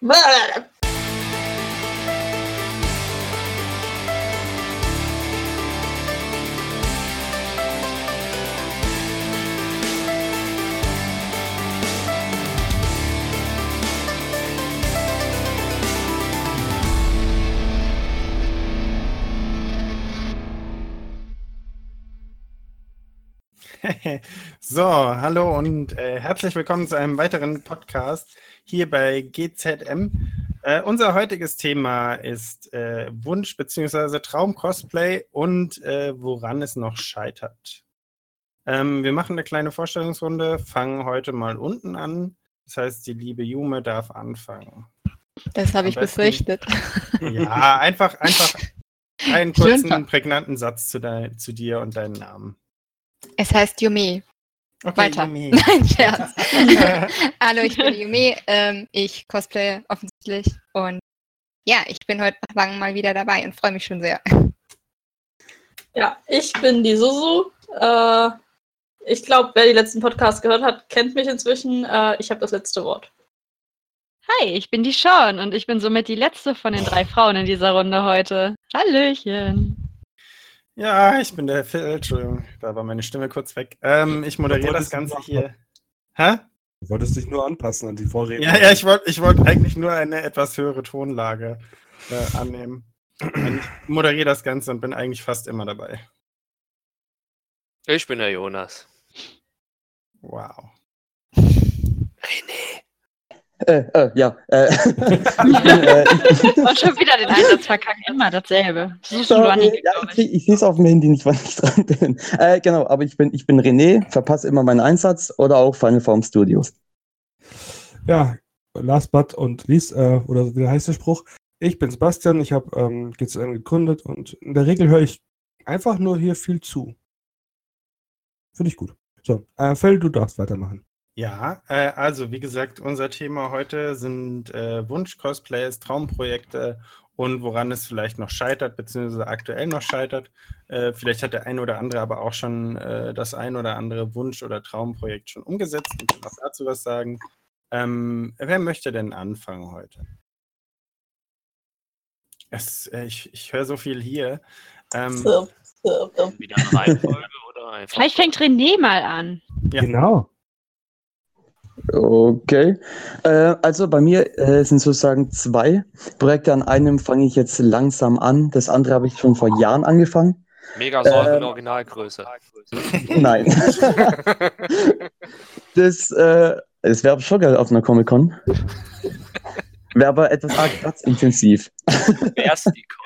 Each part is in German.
Blah. so, hallo und äh, herzlich willkommen zu einem weiteren Podcast hier bei GZM. Äh, unser heutiges Thema ist äh, Wunsch bzw. Traum-Cosplay und äh, woran es noch scheitert. Ähm, wir machen eine kleine Vorstellungsrunde, fangen heute mal unten an. Das heißt, die liebe Jume darf anfangen. Das habe ich befürchtet. Ja, einfach, einfach einen kurzen, prägnanten Satz zu, dein, zu dir und deinen Namen. Es heißt Yume. Okay, Weiter. Yume. Nein, Scherz. Hallo, ich bin Yume. Ähm, ich cosplay offensichtlich. Und ja, ich bin heute lang mal wieder dabei und freue mich schon sehr. Ja, ich bin die Susu. Äh, ich glaube, wer die letzten Podcasts gehört hat, kennt mich inzwischen. Äh, ich habe das letzte Wort. Hi, ich bin die Sean und ich bin somit die letzte von den drei Frauen in dieser Runde heute. Hallöchen. Ja, ich bin der Phil. Entschuldigung, da war meine Stimme kurz weg. Ähm, ich moderiere das Ganze hier. Hä? Du wolltest dich nur anpassen an die Vorredner. Ja, ja, ich wollte ich wollt eigentlich nur eine etwas höhere Tonlage äh, annehmen. ich moderiere das Ganze und bin eigentlich fast immer dabei. Ich bin der Jonas. Wow. Äh, äh, ja. Äh, ich bin, äh, Und schon wieder den Einsatz verkacken, immer dasselbe. Sorry, ja, ich, ich sehe es auf dem Handy nicht, wann ich dran bin. Äh, genau, aber ich bin, ich bin René, verpasse immer meinen Einsatz oder auch Final Form Studios. Ja, last but und least, äh, oder wie heißt der Spruch? Ich bin Sebastian, ich habe ähm, gegründet und in der Regel höre ich einfach nur hier viel zu. Finde ich gut. So, äh, Phil, du darfst weitermachen. Ja, äh, also wie gesagt, unser Thema heute sind äh, Wunsch-Cosplays, Traumprojekte und woran es vielleicht noch scheitert, beziehungsweise aktuell noch scheitert. Äh, vielleicht hat der ein oder andere aber auch schon äh, das ein oder andere Wunsch- oder Traumprojekt schon umgesetzt und kann auch dazu was sagen. Ähm, wer möchte denn anfangen heute? Es, äh, ich ich höre so viel hier. Ähm, so, so, so. Wieder eine Reihenfolge oder einfach? Vielleicht fängt René mal an. Ja. Genau. Okay. Äh, also bei mir äh, sind sozusagen zwei Projekte. An einem fange ich jetzt langsam an. Das andere habe ich schon vor Jahren angefangen. Megasäure in ähm, Originalgröße. Nein. das äh, das wäre schon geil auf einer Comic-Con. Wäre aber etwas arg platzintensiv. Wär's die Con.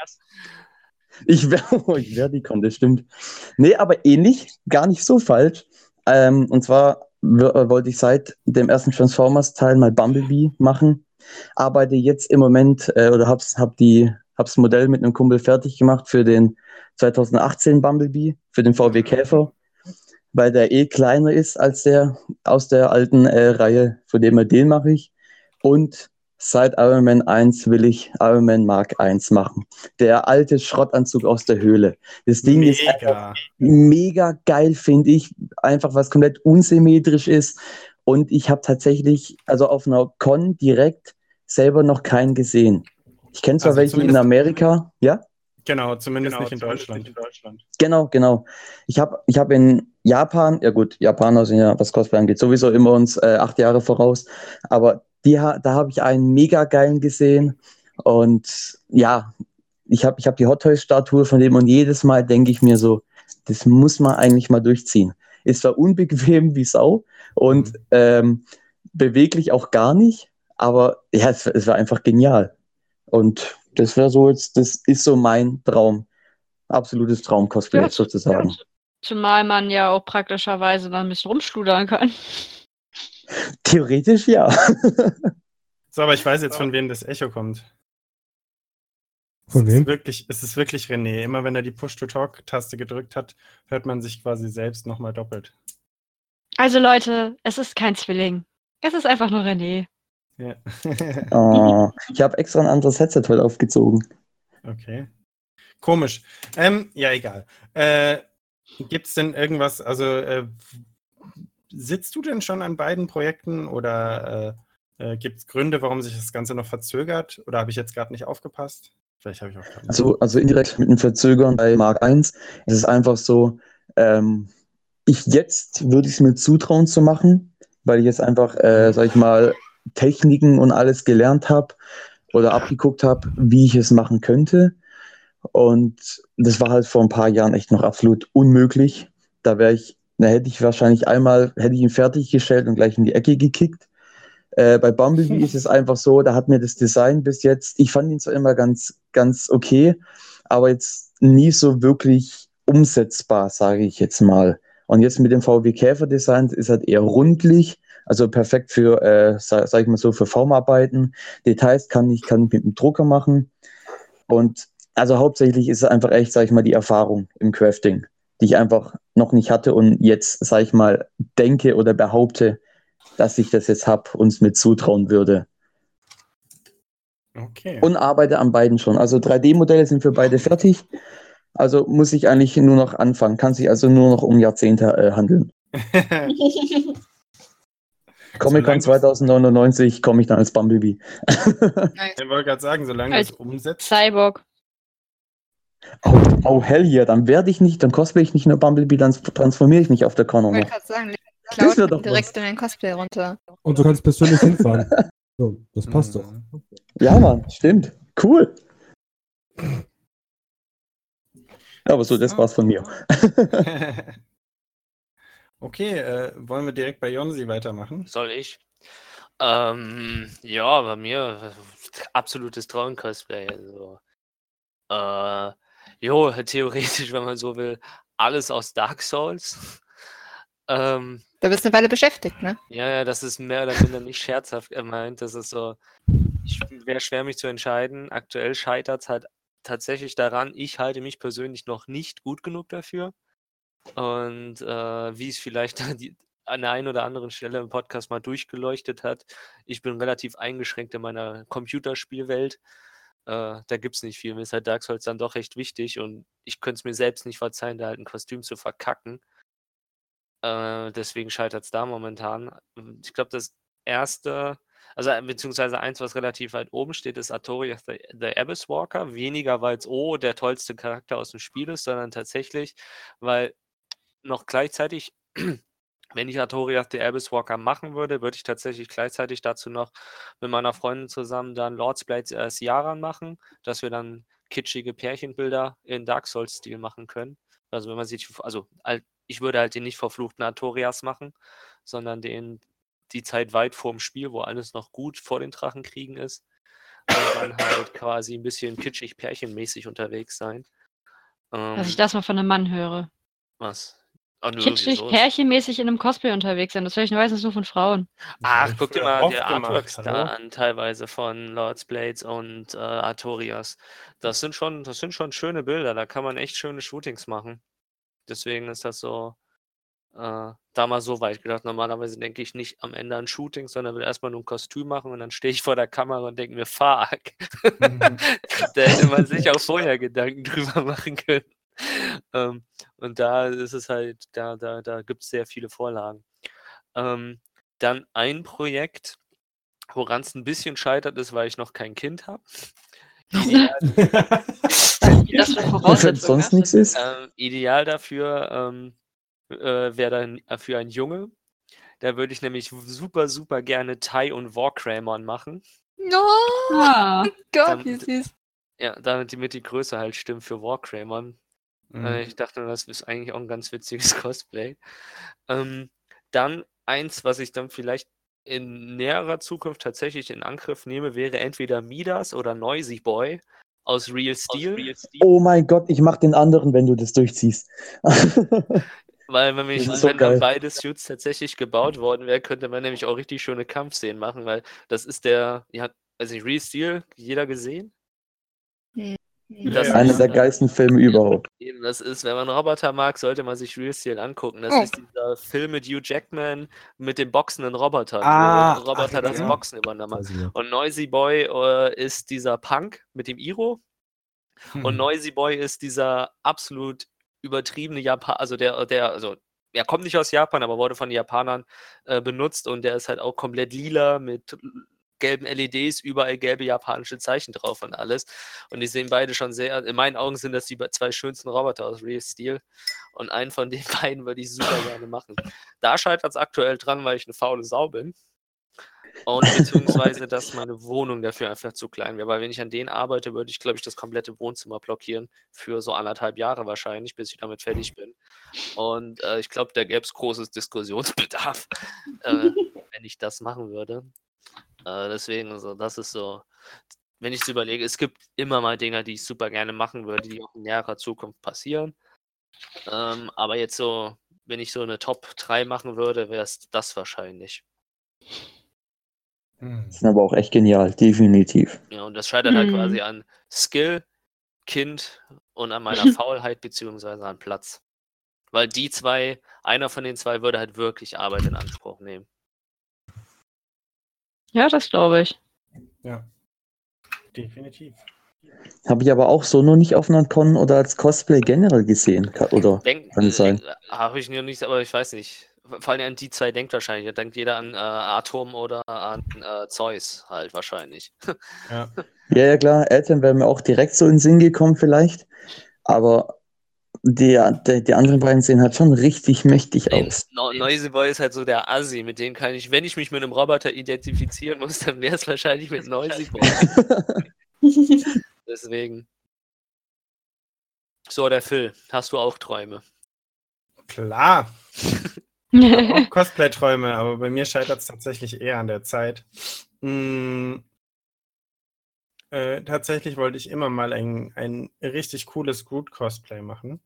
Ich wäre oh, ich wär die Con, das stimmt. Nee, aber ähnlich, gar nicht so falsch. Ähm, und zwar wollte ich seit dem ersten Transformers-Teil mal Bumblebee machen. Arbeite jetzt im Moment äh, oder hab's, hab die, hab's Modell mit einem Kumpel fertig gemacht für den 2018 Bumblebee, für den VW Käfer, weil der eh kleiner ist als der aus der alten äh, Reihe, von dem her den mache ich. Und Seit Iron Man 1 will ich Iron Man Mark 1 machen. Der alte Schrottanzug aus der Höhle. Das Ding mega. ist einfach mega geil, finde ich. Einfach was komplett unsymmetrisch ist. Und ich habe tatsächlich, also auf einer Con direkt selber noch keinen gesehen. Ich kenne zwar also welche in Amerika, ja? Genau, zumindest genau, nicht in Deutschland. in Deutschland. Genau, genau. Ich habe ich hab in Japan, ja gut, Japaner sind ja, was Cosplay angeht, sowieso immer uns äh, acht Jahre voraus. Aber die, da habe ich einen mega geilen gesehen. Und ja, ich habe ich hab die Hot Toys-Statue von dem und jedes Mal denke ich mir so, das muss man eigentlich mal durchziehen. Ist zwar unbequem wie Sau und mhm. ähm, beweglich auch gar nicht, aber ja, es, es war einfach genial. Und das wäre so jetzt, das ist so mein Traum. Absolutes Traum-Cosplay ja, sozusagen. Ja. Zumal man ja auch praktischerweise dann ein bisschen rumschludern kann. Theoretisch ja. so, aber ich weiß jetzt, von wem das Echo kommt. Von wem? Es ist wirklich, es ist wirklich René. Immer wenn er die Push-to-Talk-Taste gedrückt hat, hört man sich quasi selbst nochmal doppelt. Also Leute, es ist kein Zwilling. Es ist einfach nur René. Ja. oh, ich habe extra ein anderes Headset heute aufgezogen. Okay. Komisch. Ähm, ja, egal. Äh, Gibt es denn irgendwas, also äh, sitzt du denn schon an beiden Projekten oder Äh, Gibt es Gründe, warum sich das Ganze noch verzögert? Oder habe ich jetzt gerade nicht aufgepasst? Vielleicht habe ich auch gerade also, also indirekt mit dem Verzögern bei Mark 1 ist es einfach so, ähm, ich jetzt würde ich es mir zutrauen zu machen, weil ich jetzt einfach, äh, sag ich mal, Techniken und alles gelernt habe oder abgeguckt habe, wie ich es machen könnte. Und das war halt vor ein paar Jahren echt noch absolut unmöglich. Da wäre ich, da hätte ich wahrscheinlich einmal, hätte ich ihn fertiggestellt und gleich in die Ecke gekickt. Äh, bei Bumblebee ist es einfach so, da hat mir das Design bis jetzt, ich fand ihn zwar immer ganz, ganz okay, aber jetzt nie so wirklich umsetzbar, sage ich jetzt mal. Und jetzt mit dem VW Käfer Design ist halt eher rundlich, also perfekt für, äh, sag, sag, ich mal so, für Formarbeiten. Details kann ich, kann ich mit dem Drucker machen. Und also hauptsächlich ist es einfach echt, sag ich mal, die Erfahrung im Crafting, die ich einfach noch nicht hatte und jetzt, sag ich mal, denke oder behaupte, dass ich das jetzt habe und es mir zutrauen würde. Okay. Und arbeite an beiden schon. Also 3D-Modelle sind für beide fertig. Also muss ich eigentlich nur noch anfangen. Kann sich also nur noch um Jahrzehnte äh, handeln. Comic-Con 2099 komme ich dann als Bumblebee. ich wollte gerade sagen, solange als es umsetzt. Cyborg. Oh, oh, hell yeah, dann werde ich nicht, dann cosplay ich nicht nur Bumblebee, dann transformiere ich mich auf der Con. Ich wollte gerade sagen, das doch direkt was. in den Cosplay runter. Und du kannst persönlich hinfahren. So, das passt doch. Ja, Mann, stimmt. Cool. Aber so, das war's von mir. okay, äh, wollen wir direkt bei Jonsi weitermachen? Soll ich? Ähm, ja, bei mir absolutes Traum-Cosplay. Also, äh, jo, theoretisch, wenn man so will, alles aus Dark Souls. Ähm, da bist du eine Weile beschäftigt, ne? Ja, ja, das ist mehr oder minder nicht scherzhaft gemeint. Das ist so, ich wäre schwer, mich zu entscheiden. Aktuell scheitert es halt tatsächlich daran, ich halte mich persönlich noch nicht gut genug dafür. Und äh, wie es vielleicht an der einen oder anderen Stelle im Podcast mal durchgeleuchtet hat, ich bin relativ eingeschränkt in meiner Computerspielwelt. Äh, da gibt es nicht viel. Mir ist halt Dark Souls dann doch recht wichtig und ich könnte es mir selbst nicht verzeihen, da halt ein Kostüm zu verkacken. Äh, deswegen scheitert es da momentan. Ich glaube, das erste, also äh, beziehungsweise eins, was relativ weit oben steht, ist Artorias the, the Abyss Walker. Weniger, weil es, oh, der tollste Charakter aus dem Spiel ist, sondern tatsächlich, weil noch gleichzeitig, wenn ich Artorias the Abyss Walker machen würde, würde ich tatsächlich gleichzeitig dazu noch mit meiner Freundin zusammen dann Lord's Blades äh, Ciaran machen, dass wir dann kitschige Pärchenbilder in Dark Souls-Stil machen können. Also wenn man sich, also ich würde halt den nicht verfluchten Artorias machen, sondern den die Zeit weit vorm Spiel, wo alles noch gut vor den Drachenkriegen ist. Und dann halt quasi ein bisschen kitschig pärchenmäßig unterwegs sein. Ähm, Dass ich das mal von einem Mann höre. Was? Kitschig pärchenmäßig in einem Cosplay unterwegs sein. Das höre ich meistens nur von Frauen. Ach, guck dir mal die Artworks da an, teilweise von Lords Blades und äh, Artorias. Das sind schon, das sind schon schöne Bilder. Da kann man echt schöne Shootings machen. Deswegen ist das so, äh, da mal so weit gedacht. Normalerweise denke ich nicht am Ende an Shooting, sondern will erstmal nur ein Kostüm machen und dann stehe ich vor der Kamera und denke mir, fuck. Mhm. da hätte man sich auch vorher Gedanken drüber machen können. Ähm, und da ist es halt, da, da, da gibt es sehr viele Vorlagen. Ähm, dann ein Projekt, woran es ein bisschen scheitert, ist, weil ich noch kein Kind habe. das für sonst nichts ist. Ähm, ideal dafür ähm, äh, wäre dann äh, für ein Junge. Da würde ich nämlich super, super gerne Thai und Warcramon machen. Oh, ah, Gott, damit, wie süß. Ja, damit, damit die Größe halt stimmt für Warcramon. Mhm. Äh, ich dachte, das ist eigentlich auch ein ganz witziges Cosplay. Ähm, dann eins, was ich dann vielleicht in näherer Zukunft tatsächlich in Angriff nehme, wäre entweder Midas oder Noisy Boy aus Real Steel. Aus Real Steel. Oh mein Gott, ich mach den anderen, wenn du das durchziehst. weil wenn, mich, so wenn dann beide Suits tatsächlich gebaut worden wären, könnte man nämlich auch richtig schöne Kampfszenen machen, weil das ist der, ja, weiß nicht, Real Steel, jeder gesehen? Das ja, einer der geilsten Filme überhaupt. Eben, das ist, wenn man Roboter mag, sollte man sich Real Steel angucken. Das oh. ist dieser Film mit Hugh Jackman mit dem boxenden Roboter, ah, wo Roboter ach, das ja. Boxen übernommen hat. Und Noisy Boy äh, ist dieser Punk mit dem Iro. Hm. Und Noisy Boy ist dieser absolut übertriebene Japan, also der, der, also er kommt nicht aus Japan, aber wurde von den Japanern äh, benutzt und der ist halt auch komplett lila mit gelben LEDs, überall gelbe japanische Zeichen drauf und alles. Und die sehen beide schon sehr, in meinen Augen sind das die zwei schönsten Roboter aus Real Steel. Und einen von den beiden würde ich super gerne machen. Da scheitert es aktuell dran, weil ich eine faule Sau bin. Und beziehungsweise, dass meine Wohnung dafür einfach zu klein wäre. Weil wenn ich an denen arbeite, würde ich, glaube ich, das komplette Wohnzimmer blockieren. Für so anderthalb Jahre wahrscheinlich, bis ich damit fertig bin. Und äh, ich glaube, da gäbe es großes Diskussionsbedarf, äh, wenn ich das machen würde. Äh, deswegen, also, das ist so, wenn ich es überlege, es gibt immer mal Dinge, die ich super gerne machen würde, die auch in näherer Zukunft passieren. Ähm, aber jetzt so, wenn ich so eine Top 3 machen würde, wäre es das wahrscheinlich. Hm. Das ist aber auch echt genial, definitiv. Ja, und das scheitert halt quasi hm. an Skill, Kind und an meiner Faulheit beziehungsweise an Platz. Weil die zwei, einer von den zwei würde halt wirklich Arbeit in Anspruch nehmen. Ja, das glaube ich. Ja, definitiv. Habe ich aber auch so noch nicht auf einer Con oder als Cosplay generell gesehen, oder? Denk, kann es sein? Äh, Habe ich noch nicht, aber ich weiß nicht vor allem an die zwei denkt wahrscheinlich. Da denkt jeder an äh, Atom oder an äh, Zeus halt wahrscheinlich. Ja. ja, ja, klar. Atom wäre mir auch direkt so in den Sinn gekommen vielleicht. Aber die, die, die anderen beiden sehen halt schon richtig mächtig aus. No Noisy Boy ist halt so der Assi, mit dem kann ich, wenn ich mich mit einem Roboter identifizieren muss, dann wäre es wahrscheinlich mit Noisy Boy. Deswegen. So, der Phil, hast du auch Träume? Klar. auch Cosplay-Träume, aber bei mir scheitert es tatsächlich eher an der Zeit. Hm, äh, tatsächlich wollte ich immer mal ein, ein richtig cooles Groot-Cosplay machen.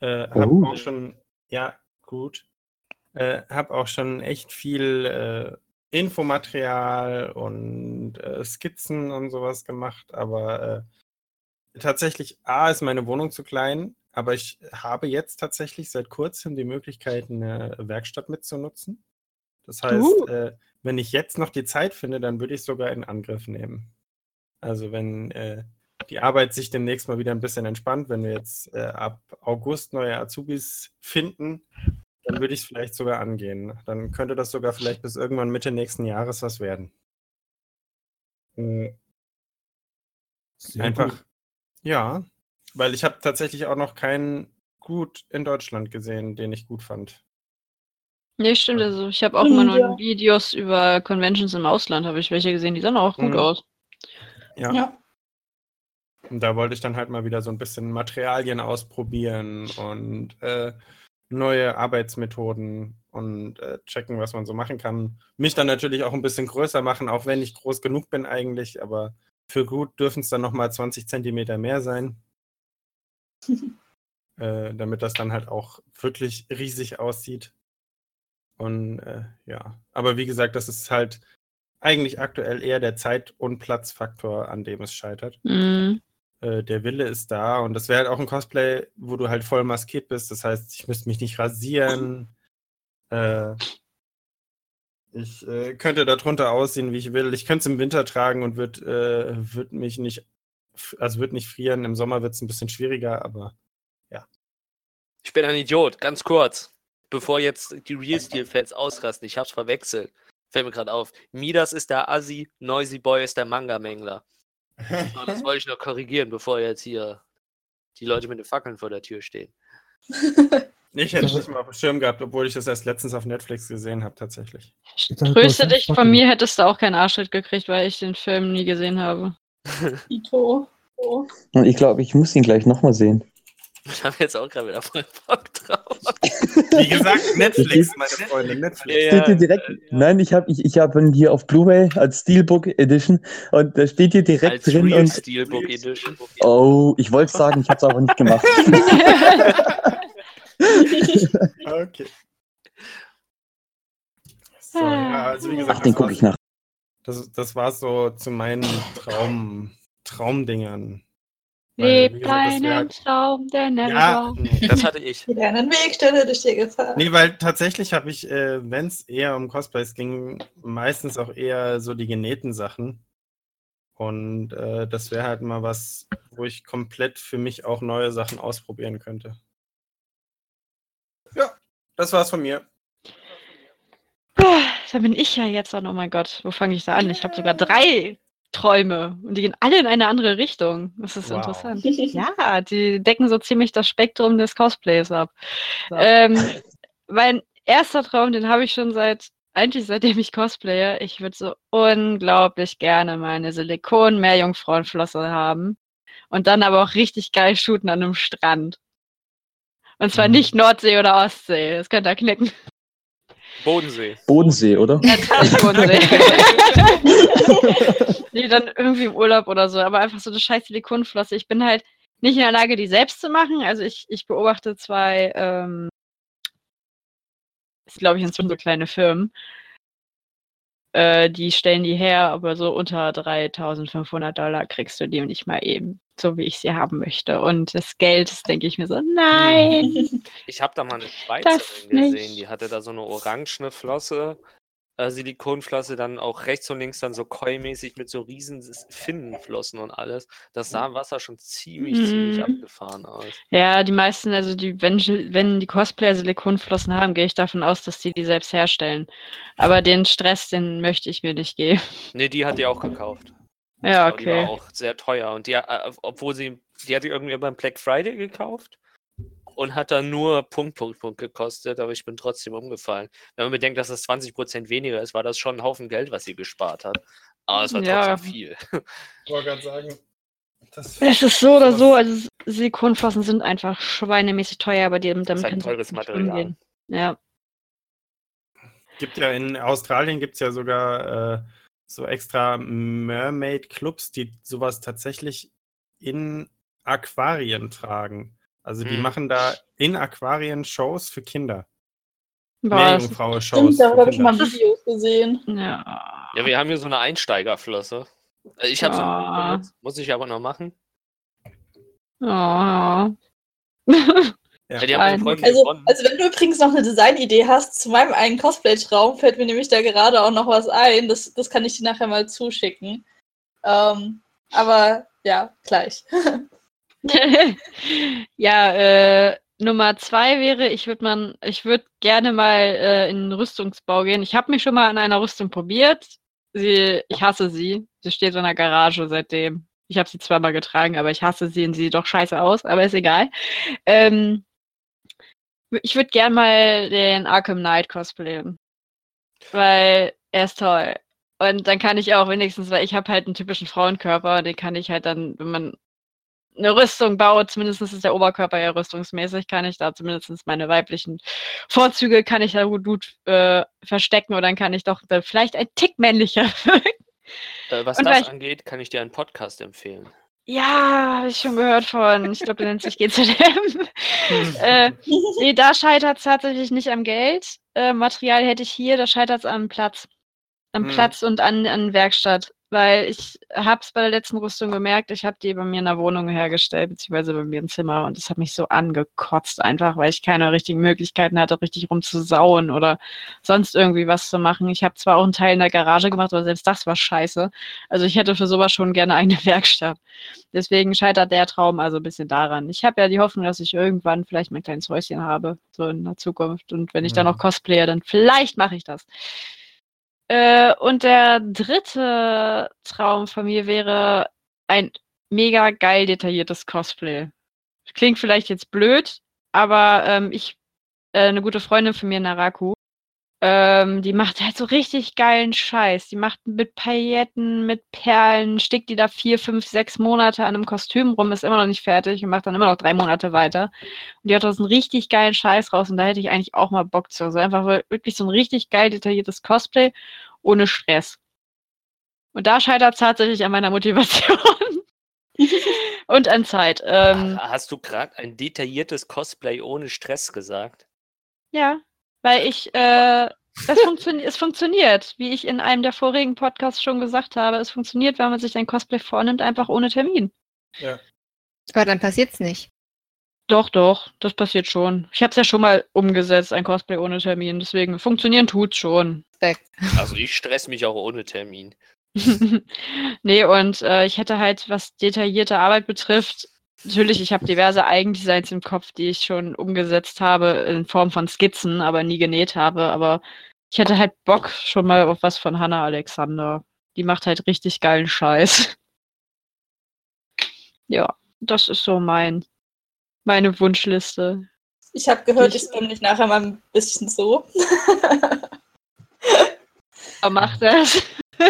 Äh, hab oh. auch schon, ja, gut. Äh, hab auch schon echt viel äh, Infomaterial und äh, Skizzen und sowas gemacht, aber äh, tatsächlich, A, ist meine Wohnung zu klein aber ich habe jetzt tatsächlich seit kurzem die Möglichkeit, eine Werkstatt mitzunutzen. Das heißt, uh. äh, wenn ich jetzt noch die Zeit finde, dann würde ich sogar in Angriff nehmen. Also wenn äh, die Arbeit sich demnächst mal wieder ein bisschen entspannt, wenn wir jetzt äh, ab August neue Azubis finden, dann würde ich es vielleicht sogar angehen. Dann könnte das sogar vielleicht bis irgendwann Mitte nächsten Jahres was werden. Mhm. Einfach, gut. ja, weil ich habe tatsächlich auch noch keinen gut in Deutschland gesehen, den ich gut fand. Nee, stimmt. Also ich habe auch immer nur ja. Videos über Conventions im Ausland, habe ich welche gesehen, die sahen auch gut mhm. aus. Ja. ja. Und da wollte ich dann halt mal wieder so ein bisschen Materialien ausprobieren und äh, neue Arbeitsmethoden und äh, checken, was man so machen kann. Mich dann natürlich auch ein bisschen größer machen, auch wenn ich groß genug bin eigentlich, aber für gut dürfen es dann nochmal 20 Zentimeter mehr sein. äh, damit das dann halt auch wirklich riesig aussieht. Und äh, ja, aber wie gesagt, das ist halt eigentlich aktuell eher der Zeit- und Platzfaktor, an dem es scheitert. Mhm. Äh, der Wille ist da und das wäre halt auch ein Cosplay, wo du halt voll maskiert bist. Das heißt, ich müsste mich nicht rasieren. Äh, ich äh, könnte darunter aussehen, wie ich will. Ich könnte es im Winter tragen und würde äh, würd mich nicht also wird nicht frieren. Im Sommer wird es ein bisschen schwieriger, aber ja. Ich bin ein Idiot, ganz kurz. Bevor jetzt die Real Steel-Fans ausrasten, ich hab's verwechselt. Fällt mir gerade auf. Midas ist der Assi, Noisy Boy ist der Manga-Mängler. Das wollte ich noch korrigieren, bevor jetzt hier die Leute mit den Fackeln vor der Tür stehen. Ich hätte es nicht mal auf dem Schirm gehabt, obwohl ich das erst letztens auf Netflix gesehen habe, tatsächlich. Grüße dich, von mir hättest du auch keinen Arschtritt gekriegt, weil ich den Film nie gesehen habe. Ito. Und ich glaube, ich muss ihn gleich nochmal sehen. Ich habe jetzt auch gerade wieder voll Bock drauf. Wie gesagt, Netflix, meine Freunde, Netflix. Ja, steht hier direkt, ja. Nein, ich habe ich, ich hab ihn hier auf Blu-ray als Steelbook Edition und da steht hier direkt als drin. Real und, Steelbook Edition. Oh, ich wollte sagen, ich habe es aber nicht gemacht. okay. So, ja, also wie gesagt, Ach, den gucke ich nach. Das, das war so zu meinen Traum, Traumdingern. Leb deinen Traum, der never ja, nee, Das hatte ich. Die einen Weg stelle dich dir gefallen. Nee, weil tatsächlich habe ich, äh, wenn es eher um Cosplays ging, meistens auch eher so die genähten Sachen. Und äh, das wäre halt mal was, wo ich komplett für mich auch neue Sachen ausprobieren könnte. Ja, das war's von mir. Da bin ich ja jetzt dann, oh mein Gott, wo fange ich da an? Ich habe sogar drei Träume und die gehen alle in eine andere Richtung. Das ist wow. interessant. Ja, die decken so ziemlich das Spektrum des Cosplays ab. So. Ähm, mein erster Traum, den habe ich schon seit, eigentlich seitdem ich cosplaye. Ich würde so unglaublich gerne meine Silikon-Meerjungfrauenflosse haben und dann aber auch richtig geil shooten an einem Strand. Und zwar mhm. nicht Nordsee oder Ostsee. Das könnte er knicken. Bodensee. Bodensee, oder? Natürlich Bodensee. nee, dann irgendwie im Urlaub oder so, aber einfach so eine scheiß Silikonflosse. Ich bin halt nicht in der Lage, die selbst zu machen. Also ich, ich beobachte zwei, ähm, ist glaube ich inzwischen so kleine Firmen, äh, die stellen die her, aber so unter 3500 Dollar kriegst du die nicht mal eben, so wie ich sie haben möchte. Und das Geld, das denke ich mir so, nein. Ich habe da mal eine Schweizerin gesehen, die hatte da so eine orangene Flosse äh, Silikonflosse dann auch rechts und links dann so koi-mäßig mit so riesen Finnenflossen und alles. Das sah im Wasser schon ziemlich, mhm. ziemlich abgefahren aus. Ja, die meisten, also die, wenn, wenn die Cosplayer Silikonflossen haben, gehe ich davon aus, dass die die selbst herstellen. Aber den Stress, den möchte ich mir nicht geben. Nee, die hat die auch gekauft. Ja, okay. Die war auch sehr teuer. Und die, äh, obwohl sie, die hat die irgendwie beim Black Friday gekauft und hat dann nur Punkt, Punkt, Punkt gekostet, aber ich bin trotzdem umgefallen. Wenn man bedenkt, dass das 20% weniger ist, war das schon ein Haufen Geld, was sie gespart hat. Aber es war ja. trotzdem viel. Ich wollte gerade sagen, das es ist so oder so, also Silikonflossen sind einfach schweinemäßig teuer, aber die, damit das ist ein teures Material. Umgehen. Ja. Gibt ja in Australien gibt es ja sogar äh, so extra Mermaid-Clubs, die sowas tatsächlich in Aquarien tragen. Also die hm. machen da in Aquarien Shows für Kinder. Meerjungfraue-Shows. Da habe ich mal Videos gesehen. Ja. ja, wir haben hier so eine Einsteigerflosse. Äh, ich habe ja. sie muss ich aber noch machen. Oh. Ja. Ja, also, also, wenn du übrigens noch eine Designidee hast zu meinem einen Cosplay-Traum, fällt mir nämlich da gerade auch noch was ein. Das, das kann ich dir nachher mal zuschicken. Ähm, aber ja, gleich. ja, äh, Nummer zwei wäre, ich würde man, ich würde gerne mal äh, in den Rüstungsbau gehen. Ich habe mich schon mal an einer Rüstung probiert. Sie, ich hasse sie. Sie steht in der Garage seitdem. Ich habe sie zweimal getragen, aber ich hasse sie und sie sieht doch scheiße aus, aber ist egal. Ähm, ich würde gerne mal den Arkham Knight cosplayen. Weil er ist toll. Und dann kann ich auch wenigstens, weil ich habe halt einen typischen Frauenkörper, den kann ich halt dann, wenn man eine Rüstung baue, zumindest ist der Oberkörper ja rüstungsmäßig, kann ich da zumindest meine weiblichen Vorzüge kann ich da gut, gut äh, verstecken oder dann kann ich doch äh, vielleicht ein Tick männlicher wirken. Äh, was Und das ich, angeht, kann ich dir einen Podcast empfehlen. Ja, habe ich schon gehört von. Ich glaube, der nennt sich GZM. äh, nee, da scheitert es tatsächlich nicht am Geld. Äh, Material hätte ich hier, da scheitert es am Platz. Am hm. Platz und an, an Werkstatt weil ich habe es bei der letzten Rüstung gemerkt, ich habe die bei mir in der Wohnung hergestellt, beziehungsweise bei mir im Zimmer und das hat mich so angekotzt einfach, weil ich keine richtigen Möglichkeiten hatte, richtig rumzusauen oder sonst irgendwie was zu machen. Ich habe zwar auch einen Teil in der Garage gemacht, aber selbst das war scheiße. Also ich hätte für sowas schon gerne eine Werkstatt. Deswegen scheitert der Traum also ein bisschen daran. Ich habe ja die Hoffnung, dass ich irgendwann vielleicht mein kleines Häuschen habe, so in der Zukunft. Und wenn ich dann noch cosplaye, dann vielleicht mache ich das. Äh, und der dritte Traum von mir wäre ein mega geil detailliertes Cosplay. Klingt vielleicht jetzt blöd, aber ähm, ich, äh, eine gute Freundin von mir, Naraku, ähm, die macht halt so richtig geilen Scheiß. Die macht mit Pailletten, mit Perlen, stickt die da vier, fünf, sechs Monate an einem Kostüm rum, ist immer noch nicht fertig und macht dann immer noch drei Monate weiter. Und die hat da so einen richtig geilen Scheiß raus und da hätte ich eigentlich auch mal Bock zu. Also einfach wirklich so ein richtig geil detailliertes Cosplay ohne Stress. Und da scheitert es tatsächlich an meiner Motivation. und an Zeit. Ähm, Hast du gerade ein detailliertes Cosplay ohne Stress gesagt? Ja. Weil ich, äh, das funktio es funktioniert, wie ich in einem der vorigen Podcasts schon gesagt habe. Es funktioniert, wenn man sich ein Cosplay vornimmt, einfach ohne Termin. Ja. Aber dann passiert es nicht. Doch, doch, das passiert schon. Ich habe es ja schon mal umgesetzt, ein Cosplay ohne Termin. Deswegen funktionieren tut's schon. Also ich stress mich auch ohne Termin. nee, und äh, ich hätte halt, was detaillierte Arbeit betrifft, Natürlich, ich habe diverse Eigendesigns im Kopf, die ich schon umgesetzt habe in Form von Skizzen, aber nie genäht habe. Aber ich hätte halt Bock schon mal auf was von Hannah Alexander. Die macht halt richtig geilen Scheiß. Ja, das ist so mein, meine Wunschliste. Ich habe gehört, ich, ich stimme dich nachher mal ein bisschen so. Aber mach das.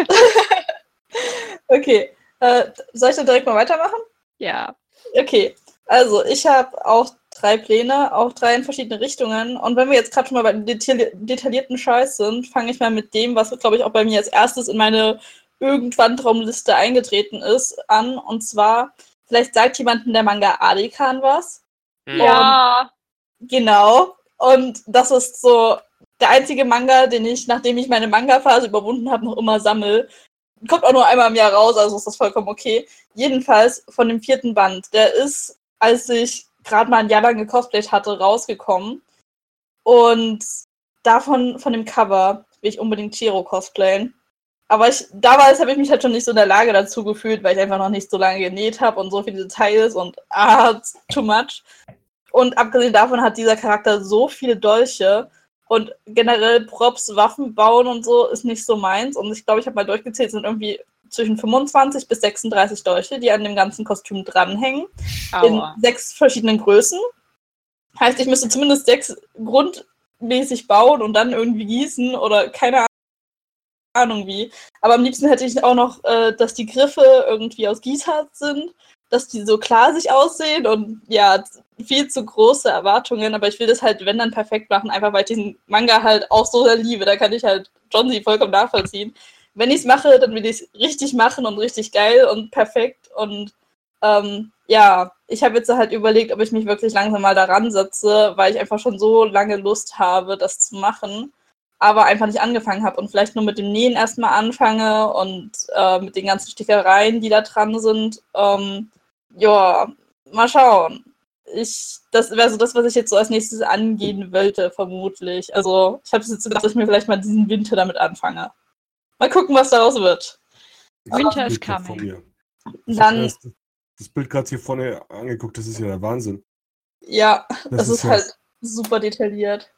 okay. Äh, soll ich dann direkt mal weitermachen? Ja. Okay. Also, ich habe auch drei Pläne, auch drei in verschiedene Richtungen. Und wenn wir jetzt gerade schon mal bei detailli detaillierten Scheiß sind, fange ich mal mit dem, was, glaube ich, auch bei mir als erstes in meine irgendwann Traumliste eingetreten ist, an. Und zwar, vielleicht sagt jemandem der Manga Adikan was. Ja. Genau. Und das ist so der einzige Manga, den ich, nachdem ich meine Manga-Phase überwunden habe, noch immer sammle. Kommt auch nur einmal im Jahr raus, also ist das vollkommen okay. Jedenfalls von dem vierten Band. Der ist, als ich gerade mal ein Jahr lang gecosplayt hatte, rausgekommen. Und davon, von dem Cover, will ich unbedingt Chiro cosplayen. Aber ich, damals habe ich mich halt schon nicht so in der Lage dazu gefühlt, weil ich einfach noch nicht so lange genäht habe und so viele Details und ah, too much. Und abgesehen davon hat dieser Charakter so viele Dolche und generell Props, Waffen bauen und so ist nicht so meins. Und ich glaube, ich habe mal durchgezählt, sind irgendwie zwischen 25 bis 36 Dolche, die an dem ganzen Kostüm dranhängen. Aua. In sechs verschiedenen Größen. Heißt, ich müsste zumindest sechs grundmäßig bauen und dann irgendwie gießen oder keine Ahnung wie. Aber am liebsten hätte ich auch noch, äh, dass die Griffe irgendwie aus Gießharz sind dass die so klar sich aussehen und ja, viel zu große Erwartungen, aber ich will das halt, wenn dann perfekt machen, einfach weil ich diesen Manga halt auch so sehr liebe. Da kann ich halt John sie vollkommen nachvollziehen. Wenn ich es mache, dann will ich es richtig machen und richtig geil und perfekt und ähm, ja, ich habe jetzt halt überlegt, ob ich mich wirklich langsam mal daran setze, weil ich einfach schon so lange Lust habe, das zu machen aber einfach nicht angefangen habe und vielleicht nur mit dem Nähen erstmal anfange und äh, mit den ganzen Stickereien, die da dran sind. Ähm, ja, mal schauen. Ich, das wäre so das, was ich jetzt so als nächstes angehen wollte, vermutlich. Also, ich habe jetzt gedacht, dass ich mir vielleicht mal diesen Winter damit anfange. Mal gucken, was daraus wird. Winter ist coming. Dann. Das, das Bild gerade hier vorne angeguckt, das ist ja der Wahnsinn. Ja, das, das ist, ist halt super detailliert.